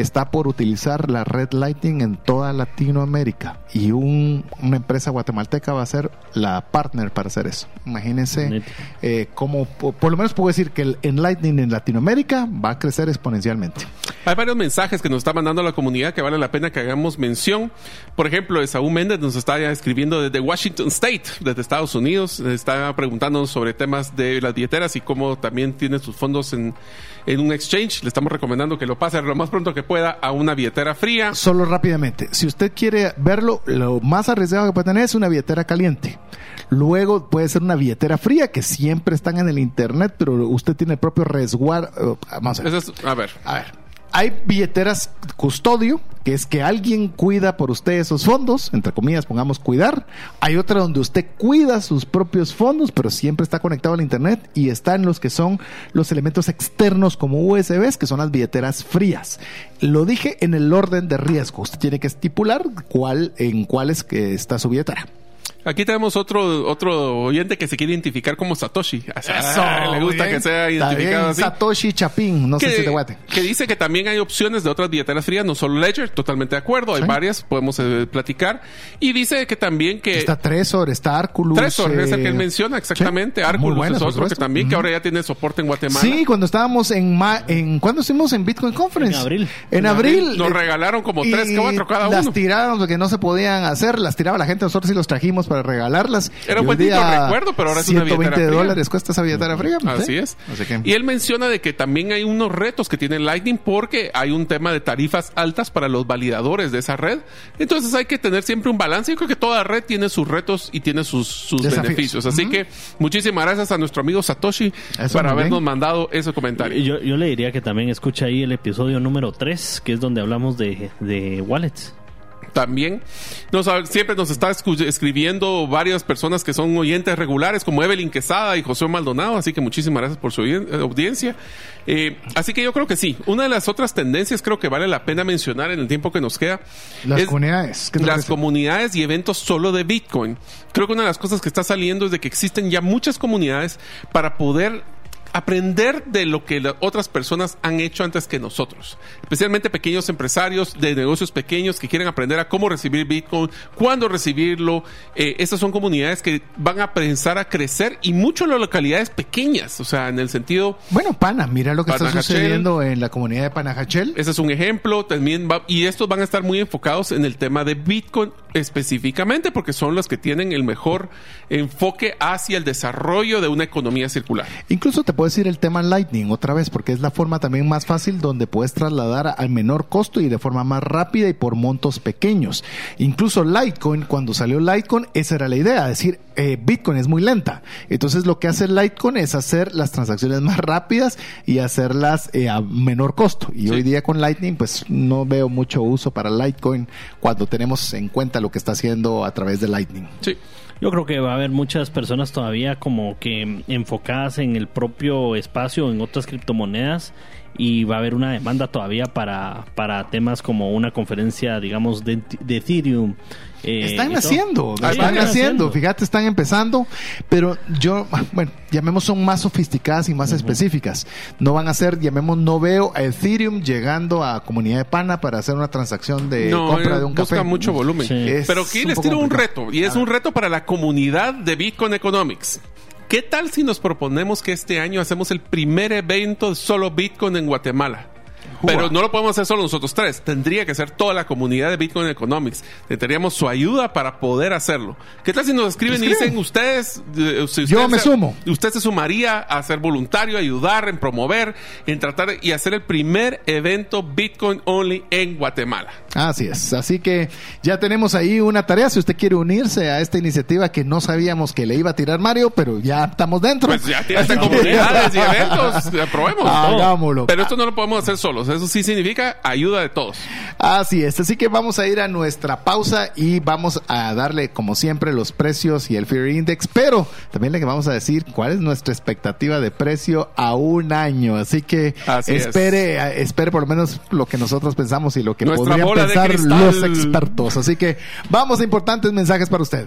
está por utilizar la red Lightning en toda Latinoamérica y un- una empresa guatemalteca va a ser la partner para hacer eso. Imagínense eh, cómo, po- por lo menos puedo decir que el en Lightning en Latinoamérica va a crecer exponencialmente. Hay varios mensajes que nos está mandando la comunidad que vale la pena que hagamos mención. Por ejemplo, Esaú Méndez nos está ya escribiendo desde Washington State, desde Estados Unidos. Está preguntándonos sobre temas de las billeteras y cómo también tiene sus fondos en, en un exchange. Le estamos recomendando que lo pase lo más pronto que pueda a una billetera fría. Solo rápidamente, si usted quiere verlo, lo más arriesgado que puede tener es una billetera caliente. Luego puede ser una billetera fría que siempre están en el internet, pero usted tiene el propio resguardo. Vamos a ver. Es- a ver, A ver, hay billeteras custodio, que es que alguien cuida por usted esos fondos, entre comillas, pongamos cuidar. Hay otra donde usted cuida sus propios fondos, pero siempre está conectado al internet y está en los que son los elementos externos como USBs, que son las billeteras frías. Lo dije en el orden de riesgo. Usted tiene que estipular cuál, en cuáles que está su billetera. Aquí tenemos otro otro oyente que se quiere identificar como Satoshi. O sea, le gusta bien. que sea identificado así. Satoshi Chapín, no sé si te guate. que dice que también hay opciones de otras billeteras frías, no solo Ledger, totalmente de acuerdo, hay Sí. varias, podemos eh, platicar. Y dice que también que... Está Tresor, está Arculus. Tresor es el que él eh, menciona exactamente. sí, muy Arculus buena, es otro que también, que ahora ya tiene soporte en Guatemala. Sí, cuando estábamos en, ma en ¿cuándo estuvimos en Bitcoin Conference? En abril. En, En abril. abril nos eh, regalaron como tres, cuatro cada Las uno. tiraron porque no se podían hacer, las tiraba la gente, nosotros sí los trajimos para regalarlas. Era un buen recuerdo, pero ahora es una 120 billetera fría. dólares cuesta esa billetera fría. Así ¿sí? es. Así que- Y él menciona de que también hay unos retos que tiene Lightning porque hay un tema de tarifas altas para los validadores de esa red. Entonces hay que tener siempre un balance. Yo creo que toda red tiene sus retos y tiene sus, sus Desafíos. beneficios. Así que muchísimas gracias a nuestro amigo Satoshi Eso, para habernos bien. mandado ese comentario. Yo, yo le diría que también escucha ahí el episodio número 3, que es donde hablamos de, de wallets. También. Nos, siempre nos está escribiendo varias personas que son oyentes regulares, como Evelyn Quesada y José Maldonado, así que muchísimas gracias por su eh, audiencia. Eh, así que yo creo que sí. Una de las otras tendencias creo que vale la pena mencionar en el tiempo que nos queda. Las es comunidades. ¿qué te las parece? comunidades y eventos solo de Bitcoin. Creo que una de las cosas que está saliendo es de que existen ya muchas comunidades para poder aprender de lo que las otras personas han hecho antes que nosotros. Especialmente pequeños empresarios de negocios pequeños que quieren aprender a cómo recibir Bitcoin, cuándo recibirlo. Eh, estas son comunidades que van a pensar a crecer y mucho en las localidades pequeñas. O sea, en el sentido Bueno, Pana, mira lo que está sucediendo en la comunidad de Panajachel. ese es un ejemplo. También va- y estos van a estar muy enfocados en el tema de Bitcoin específicamente porque son los que tienen el mejor enfoque hacia el desarrollo de una economía circular. Incluso te puedo decir el tema Lightning otra vez, porque es la forma también más fácil donde puedes trasladar al menor costo y de forma más rápida y por montos pequeños. Incluso Litecoin, cuando salió Litecoin, esa era la idea, decir, eh, Bitcoin es muy lenta. Entonces lo que hace Litecoin es hacer las transacciones más rápidas y hacerlas eh, a menor costo. Y Sí. hoy día con Lightning, pues no veo mucho uso para Litecoin cuando tenemos en cuenta lo que está haciendo a través de Lightning. Sí. Yo creo que va a haber muchas personas todavía como que enfocadas en el propio espacio, en otras criptomonedas, y va a haber una demanda todavía para, para temas como una conferencia, digamos, de, de Ethereum. eh, Están haciendo, Ah, están están haciendo, fíjate, están empezando, pero yo, bueno, llamemos son más sofisticadas y más específicas. No van a ser, llamemos, no veo a Ethereum llegando a comunidad de pana para hacer una transacción de no, compra eh, de un busca café. mucho volumen. Sí. Es Pero aquí les tiro un reto y es un reto para la comunidad de Bitcoin Economics. ¿Qué tal si nos proponemos que este año hacemos el primer evento solo Bitcoin en Guatemala? Pero no lo podemos hacer solo nosotros tres. Tendría que ser toda la comunidad de Bitcoin Economics. Tendríamos su ayuda para poder hacerlo. ¿Qué tal si nos escriben y dicen ustedes, eh, si Yo usted me se- sumo. Usted se sumaría a ser voluntario, ayudar, en promover, en tratar y hacer el primer evento Bitcoin Only en Guatemala. Así es, así que ya tenemos ahí una tarea. Si usted quiere unirse a esta iniciativa que no sabíamos que le iba a tirar Mario, pero ya estamos dentro. Pues ya tiene comunidades y eventos. ya Probemos. Hagámoslo. Pero esto no lo podemos hacer solos. Eso sí significa ayuda de todos. Así es, así que vamos a ir a nuestra pausa y vamos a darle como siempre los precios y el Fear Index, pero también le vamos a decir cuál es nuestra expectativa de precio a un año. Así que Así espere, espere por lo menos lo que nosotros pensamos y lo que Nuestra podrían pensar los expertos. Así que vamos a importantes mensajes para usted.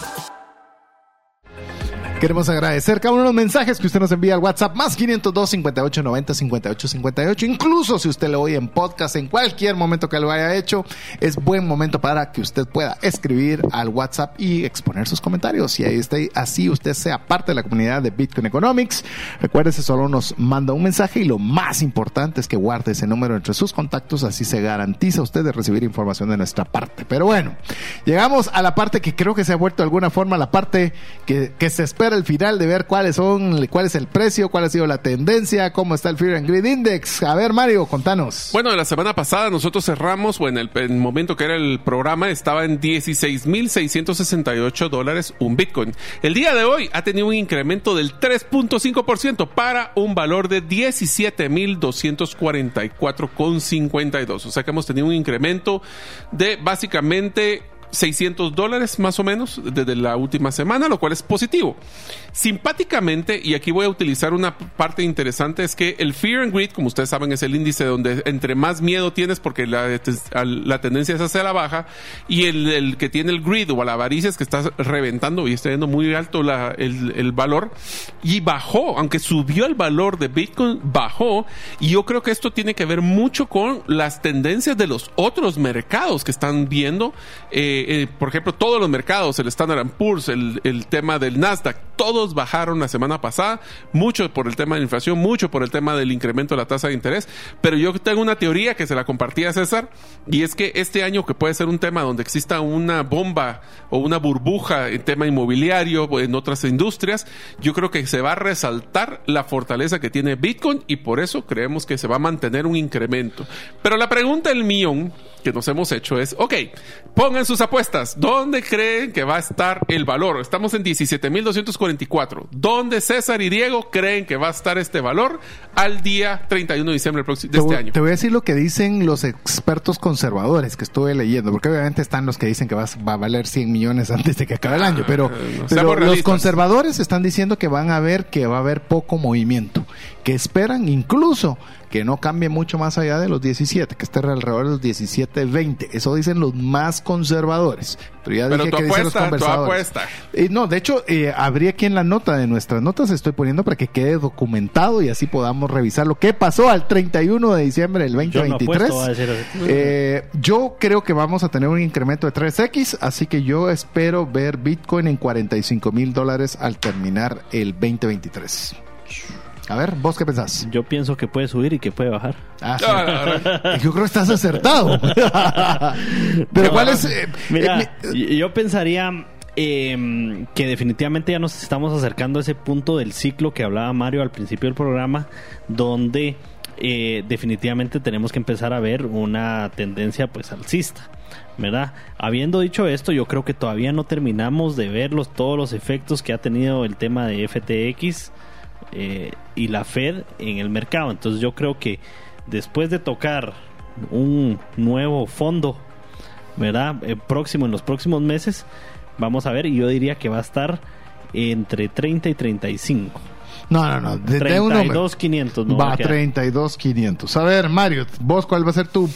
Queremos agradecer cada uno de los mensajes que usted nos envía al WhatsApp más 502 58 90 58 58. Incluso si usted lo oye en podcast en cualquier momento que lo haya hecho, es buen momento para que usted pueda escribir al WhatsApp y exponer sus comentarios. Y ahí está, así usted sea parte de la comunidad de Bitcoin Economics. Recuérdese, solo nos manda un mensaje y lo más importante es que guarde ese número entre sus contactos. Así se garantiza usted de recibir información de nuestra parte. Pero bueno, llegamos a la parte que creo que se ha vuelto de alguna forma la parte que, que se espera el final de ver cuáles son, cuál es el precio, cuál ha sido la tendencia, cómo está el Fear and Greed Index. A ver, Mario, contanos. Bueno, la semana pasada nosotros cerramos, bueno, el, el momento que era el programa estaba en 16.668 dólares un Bitcoin. El día de hoy ha tenido un incremento del 3.5% para un valor de 17.244,52. O sea que hemos tenido un incremento de básicamente 600 dólares más o menos desde la última semana, lo cual es positivo. Simpáticamente, y aquí voy a utilizar una parte interesante, es que el Fear and Greed, como ustedes saben, es el índice donde entre más miedo tienes porque la, la tendencia es hacia la baja, y el, que tiene el greed o la avaricia es que está reventando y está yendo muy alto el, el valor, y bajó, aunque subió el valor de Bitcoin, bajó, y yo creo que esto tiene que ver mucho con las tendencias de los otros mercados que están viendo. Eh, eh, por ejemplo, todos los mercados, el Standard Poor's, el, tema del Nasdaq, todos bajaron la semana pasada, mucho por el tema de la inflación, mucho por el tema del incremento de la tasa de interés, pero yo tengo una teoría que se la compartía César, y es que este año que puede ser un tema donde exista una bomba o una burbuja en tema inmobiliario o en otras industrias, yo creo que se va a resaltar la fortaleza que tiene Bitcoin y por eso creemos que se va a mantener un incremento. Pero la pregunta del millón que nos hemos hecho es, ok, pongan sus apuestas. ¿Dónde creen que va a estar el valor? Estamos en 17.244. ¿Dónde César y Diego creen que va a estar este valor al día 31 de diciembre de este año? Te voy a decir lo que dicen los expertos conservadores que estuve leyendo, porque obviamente están los que dicen que va, a valer 100 millones antes de que acabe el año, pero, ah, pero los conservadores están diciendo que van a ver que va a haber poco movimiento, que esperan incluso que no cambie mucho más allá de los 17, que esté alrededor de los 17, 20. Eso dicen los más conservadores. Pero ya dije que dicen los conservadores. Y no, de hecho, eh, habría aquí en la nota de nuestras notas, estoy poniendo para que quede documentado y así podamos revisar lo que pasó al 31 de diciembre del 2023. Yo, eh, yo creo que vamos a tener un incremento de 3X, así que yo espero ver Bitcoin en 45 mil dólares al terminar el 2023. A ver, ¿vos qué pensás? Yo pienso que puede subir y que puede bajar. Ah, yo creo que estás acertado. Pero ¿cuál es...? Eh, Mira, eh, yo pensaría... Em, que definitivamente ya nos estamos acercando a ese punto del ciclo que hablaba Mario al principio del programa, donde eh, definitivamente tenemos que empezar a ver una tendencia pues alcista. ¿verdad? Habiendo dicho esto, yo creo que todavía no terminamos de ver los, todos los efectos que ha tenido el tema de FTX eh, y la Fed en el mercado. Entonces yo creo que después de tocar un nuevo fondo, ¿verdad? Eh, próximo en los próximos meses, vamos a ver, y yo diría que va a estar entre 30 y 35. No, no, no. De, 32, 500. No va a 32, 500. A ver, Mario, vos, ¿cuál va a ser tu,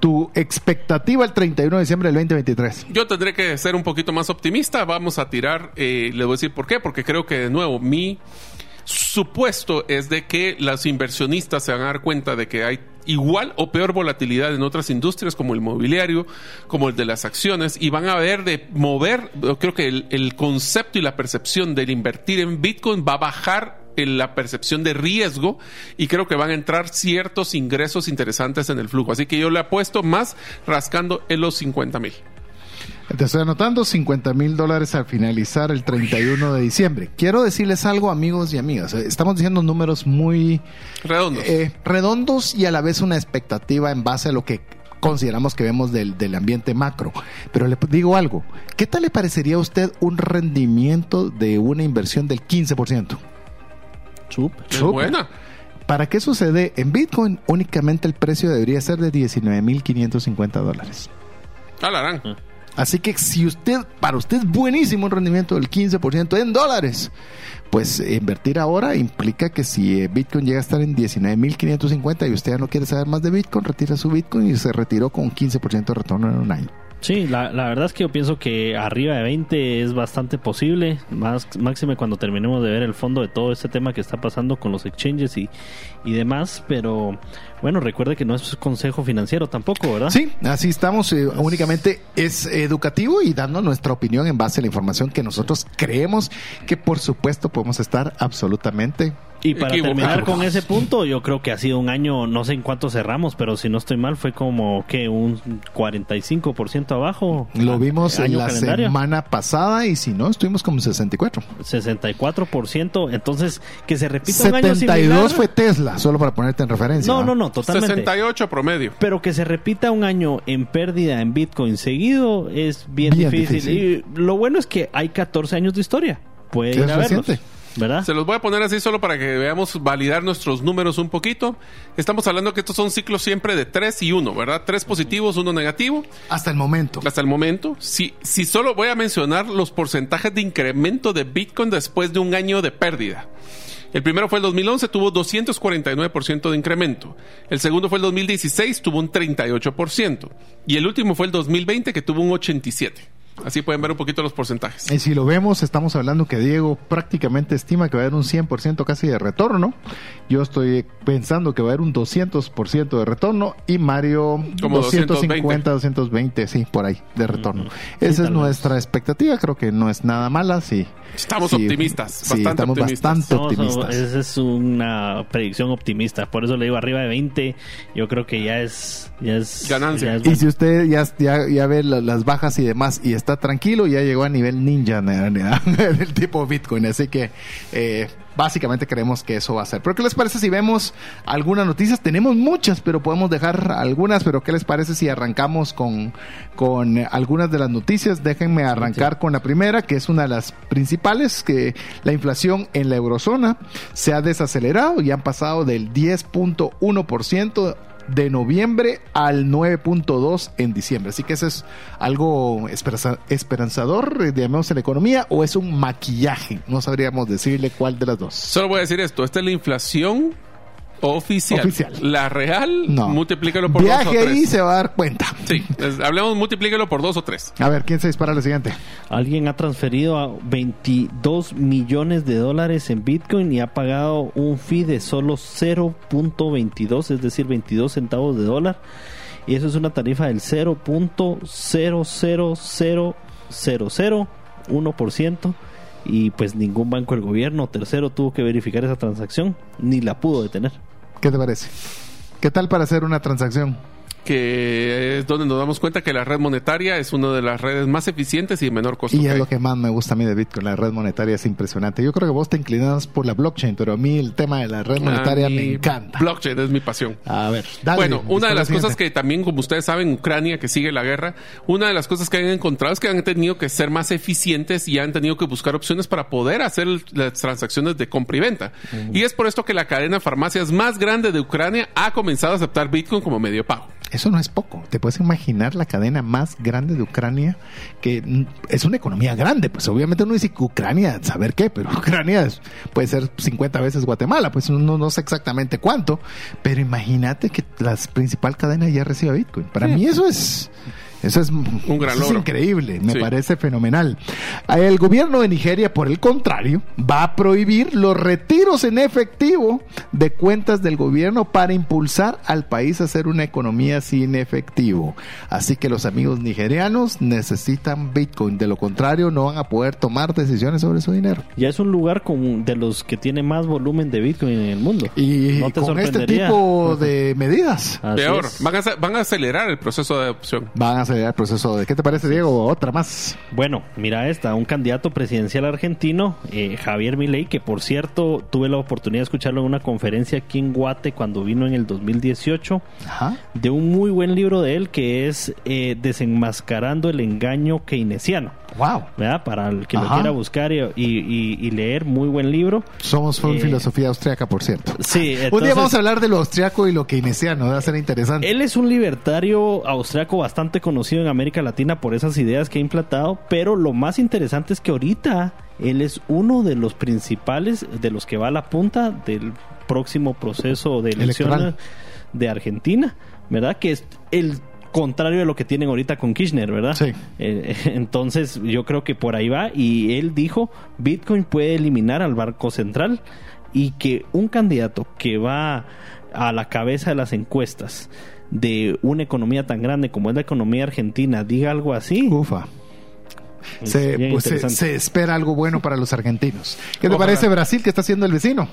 tu expectativa el 31 de diciembre del 2023? Yo tendré que ser un poquito más optimista. Vamos a tirar, eh, le voy a decir por qué, porque creo que de nuevo mi supuesto es de que los inversionistas se van a dar cuenta de que hay igual o peor volatilidad en otras industrias como el mobiliario, como el de las acciones, y van a ver de mover, creo que el, el concepto y la percepción del invertir en Bitcoin va a bajar eh, la percepción de riesgo y creo que van a entrar ciertos ingresos interesantes en el flujo. Así que yo le apuesto más rascando en los 50 mil. Te estoy anotando 50 mil dólares al finalizar el 31 de diciembre. Quiero decirles algo, amigos y amigas. Eh, Estamos diciendo números muy Redondos. eh, redondos y a la vez una expectativa en base a lo que consideramos que vemos del, del ambiente macro. Pero le digo algo. ¿Qué tal le parecería a usted un rendimiento de una inversión del 15%? Súper. es buena. ¿Para qué sucede? En Bitcoin únicamente el precio debería ser de 19.550 dólares. Alarán. Así que si usted, para usted es buenísimo un rendimiento del 15% en dólares, pues eh, invertir ahora implica que si eh, Bitcoin llega a estar en 19.550 y usted ya no quiere saber más de Bitcoin, retira su Bitcoin y se retiró con un 15% de retorno en un año. Sí, la, la verdad es que yo pienso que arriba de 20 es bastante posible, más máxime cuando terminemos de ver el fondo de todo este tema que está pasando con los exchanges y, y demás, pero bueno, recuerde que no es consejo financiero tampoco, ¿verdad? Sí, así estamos. eh, únicamente es educativo y dando nuestra opinión en base a la información que nosotros creemos que por supuesto podemos estar absolutamente Y para terminar con ese punto, yo creo que ha sido un año, no sé en cuánto cerramos, pero si no estoy mal, fue como que un 45% abajo. Lo vimos en la calendario. semana pasada y si no, estuvimos como 64. 64%, entonces que se repita un año 72 similar. fue Tesla, solo para ponerte en referencia. No, no, no, totalmente. 68 promedio. Pero que se repita un año en pérdida en Bitcoin seguido es bien, Bien difícil. difícil. Y lo bueno es que hay 14 años de historia. Puede ir es a verlos. reciente. ¿Verdad? Se los voy a poner así solo para que veamos validar nuestros números un poquito. Estamos hablando que estos son ciclos siempre de 3 y 1, ¿verdad? 3 positivos, 1 negativo. Hasta el momento. Hasta el momento, si, si solo voy a mencionar los porcentajes de incremento de Bitcoin después de un año de pérdida. El primero fue el 2011, tuvo 249% de incremento. El segundo fue el 2016, tuvo un 38%. Y el último fue el 2020, que tuvo un 87%. Así pueden ver un poquito los porcentajes. Y si lo vemos, estamos hablando que Diego prácticamente estima que va a haber un 100% casi de retorno. Yo estoy pensando que va a haber un 200% de retorno y Mario Como 250, 220, sí, por ahí, de retorno. Esa es tal vez. nuestra expectativa, creo que no es nada mala, sí. Estamos Sí, optimistas, sí, bastante estamos optimistas. bastante optimistas. esa es una predicción optimista. Por eso le digo arriba de 20. Yo creo que ya es. Ya es Ganancia. ya es Y si usted ya, ya, ya ve la- las bajas y demás y está tranquilo, ya llegó a nivel ninja del tipo Bitcoin. Así que eh, básicamente creemos que eso va a ser. Pero ¿qué les parece si vemos algunas noticias? Tenemos muchas, pero podemos dejar algunas. Pero ¿qué les parece si arrancamos con, con algunas de las noticias? Déjenme arrancar con la primera, que es una de las principales, que la inflación en la eurozona se ha desacelerado y han pasado del 10.1% de noviembre al 9.2 en diciembre. Así que eso es algo esperanza- esperanzador, eh, digamos, en la economía, o es un maquillaje. No sabríamos decirle cuál de las dos. Solo voy a decir esto, esta es la inflación oficial. Oficial. La real, No. multiplícalo por dos o Viaje ahí y tres. se va a dar cuenta. Sí, hablemos, multiplícalo por dos o tres. A ver, ¿quién se dispara la siguiente? Alguien ha transferido a 22 millones de dólares en Bitcoin y ha pagado un fee de solo 0.22, es decir, 22 centavos de dólar. Y eso es una tarifa del 0.000001%. Y pues ningún banco del gobierno tercero tuvo que verificar esa transacción, ni la pudo detener. ¿Qué te parece? ¿Qué tal para hacer una transacción? Que es donde nos damos cuenta que la red monetaria es una de las redes más eficientes y de menor costo. Y es hay. lo que más me gusta a mí de Bitcoin, la red monetaria es impresionante. Yo creo que vos te inclinas por la blockchain, pero a mí el tema de la red monetaria me encanta. Blockchain es mi pasión. A ver, dale. bueno, una de la las cosas que también, como ustedes saben, Ucrania, que sigue la guerra, una de las cosas que han encontrado es que han tenido que ser más eficientes y han tenido que buscar opciones para poder hacer las transacciones de compra y venta. Y es por esto que la cadena de farmacias más grande de Ucrania ha comenzado a aceptar Bitcoin como medio pago. Eso no es poco. ¿Te puedes imaginar la cadena más grande de Ucrania? Que es una economía grande. Pues obviamente uno dice que Ucrania, saber qué, pero Ucrania es- puede ser 50 veces Guatemala. Pues uno no sé exactamente cuánto. Pero imagínate que la principal cadena ya reciba Bitcoin. Para mí eso es Eso es, Un gran eso es increíble, me Sí. parece fenomenal. El gobierno de Nigeria, por el contrario, va a prohibir los retiros en efectivo de cuentas del gobierno para impulsar al país a hacer una economía sin efectivo. Así que los amigos nigerianos necesitan Bitcoin, de lo contrario no van a poder tomar decisiones sobre su dinero. Ya es un lugar con, de los que tiene más volumen de Bitcoin en el mundo. Y ¿No te con este tipo de medidas Así Peor, van a, van a acelerar el proceso de adopción. van a acelerar el proceso de... ¿Qué te parece, Diego? Otra más. Bueno, mira esta, un candidato presidencial argentino, eh, Javier Milei, que por cierto tuve la oportunidad de escucharlo en una conferencia aquí en Guate cuando vino en el 2018, Ajá. de un muy buen libro de él que es eh, Desenmascarando el engaño keynesiano. Wow. ¿verdad? Para el que lo quiera buscar y, y- y- y leer, muy buen libro. Somos full Eh, filosofía austriaca, por cierto. Sí, Un día entonces- vamos a hablar de lo austriaco y lo keynesiano, va a ser interesante. Él es un libertario austriaco bastante conocido en América Latina por esas ideas que ha implantado, pero lo más interesante es que ahorita él es uno de los principales, de los que va a la punta del próximo proceso de elecciones Electoral. de Argentina, ¿verdad? Que es el contrario de lo que tienen ahorita con Kirchner, ¿verdad? Sí. Eh, entonces yo creo que por ahí va y él dijo, Bitcoin puede eliminar al Banco Central y que un candidato que va a la cabeza de las encuestas de una economía tan grande como es la economía argentina diga algo así. Ufa. Se, pues, se, se espera algo bueno para los argentinos. ¿Qué te Ojalá. parece Brasil que está haciendo el vecino?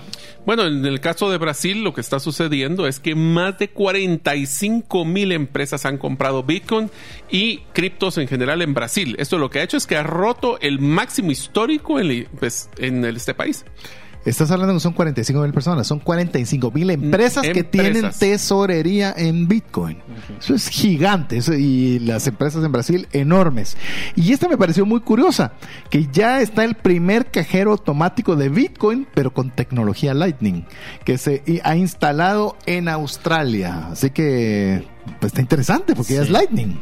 Bueno, en el caso de Brasil, lo que está sucediendo es que más de 45 mil empresas han comprado Bitcoin y criptos en general en Brasil. Esto lo que ha hecho es que ha roto el máximo histórico en, pues, en este país. Estás hablando que son 45 mil personas, son 45 mil empresas, que Empresas. tienen tesorería en Bitcoin. Eso es gigante eso- y las empresas en Brasil enormes. Y esta me pareció muy curiosa, que ya está el primer cajero automático de Bitcoin, pero con tecnología Lightning, que se ha instalado en Australia. Así que pues, está interesante porque ya es Lightning.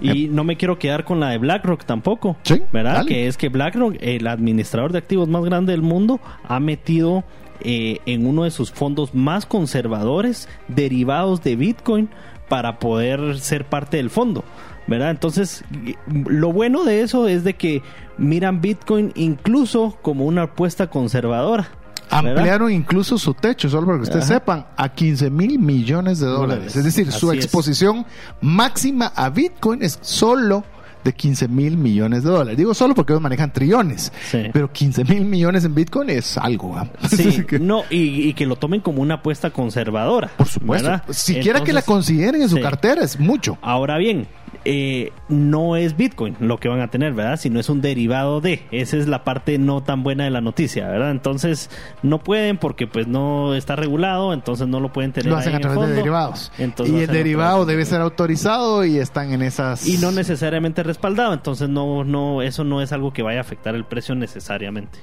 Y no me quiero quedar con la de BlackRock tampoco. Sí, ¿Verdad? dale. Que es que BlackRock, el administrador de activos más grande del mundo, ha metido eh, en uno de sus fondos más conservadores derivados de Bitcoin para poder ser parte del fondo. ¿Verdad? Entonces, lo bueno de eso es de que miran Bitcoin incluso como una apuesta conservadora. ¿Verdad? Ampliaron incluso su techo, solo para que ustedes Ajá. sepan, a 15 mil millones de dólares. Dólares. Es decir, su es. exposición máxima a Bitcoin es solo de 15 mil millones de dólares. Digo solo porque ellos manejan trillones, Sí. pero 15 mil millones en Bitcoin es algo. ¿ah? Sí, que, no, y, y que lo tomen como una apuesta conservadora. por supuesto. ¿verdad? Siquiera que la consideren en su sí. cartera es mucho. Ahora bien, eh, no es Bitcoin lo que van a tener, ¿verdad? Sino es un derivado de. Esa es la parte no tan buena de la noticia, ¿verdad? Entonces no pueden porque pues no está regulado, entonces no lo pueden tener. Lo hacen ahí a en el través de derivados. Entonces y el derivado debe ser autorizado y están en esas... y no necesariamente respaldado, entonces no, no, eso no es algo que vaya a afectar el precio necesariamente.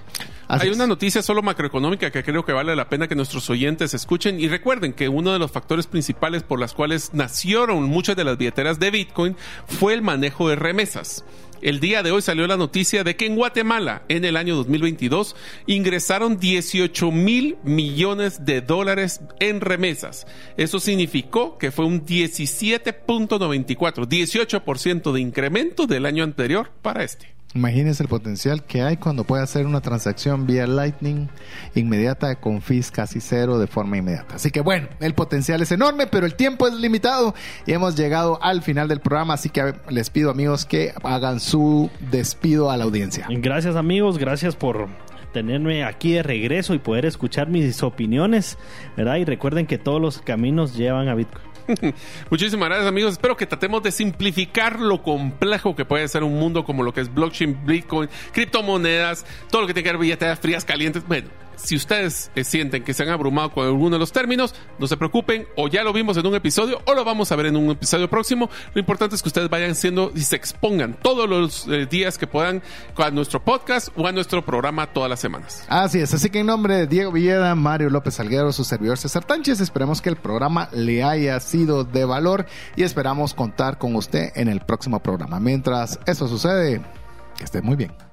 Así Hay es. una noticia solo macroeconómica que creo que vale la pena que nuestros oyentes escuchen y recuerden que uno de los factores principales por las cuales nacieron muchas de las billeteras de Bitcoin fue el manejo de remesas. El día de hoy salió la noticia de que en Guatemala, en el año 2022, ingresaron 18 mil millones de dólares en remesas. Eso significó que fue un 17.94, 18% de incremento del año anterior para este. Imagínense el potencial que hay cuando puede hacer una transacción vía Lightning inmediata con fees casi cero de forma inmediata. Así que bueno, el potencial es enorme, pero el tiempo es limitado y hemos llegado al final del programa. Así que les pido amigos que hagan su despido a la audiencia. Gracias amigos, gracias por tenerme aquí de regreso y poder escuchar mis opiniones, ¿verdad? Y recuerden que todos los caminos llevan a Bitcoin. Muchísimas gracias amigos. Espero que tratemos de simplificar lo complejo que puede ser un mundo como lo que es blockchain, bitcoin, criptomonedas, todo lo que tiene que ver billeteras frías, calientes. Bueno, si ustedes eh, sienten que se han abrumado con alguno de los términos, no se preocupen, o ya lo vimos en un episodio o lo vamos a ver en un episodio próximo. Lo importante es que ustedes vayan siendo y se expongan todos los eh, días que puedan a nuestro podcast o a nuestro programa todas las semanas. Así es, así que en nombre de Diego Villeda, Mario López Salguero, su servidor César Tánchez, esperemos que el programa le haya sido de valor y esperamos contar con usted en el próximo programa. Mientras eso sucede, que esté muy bien.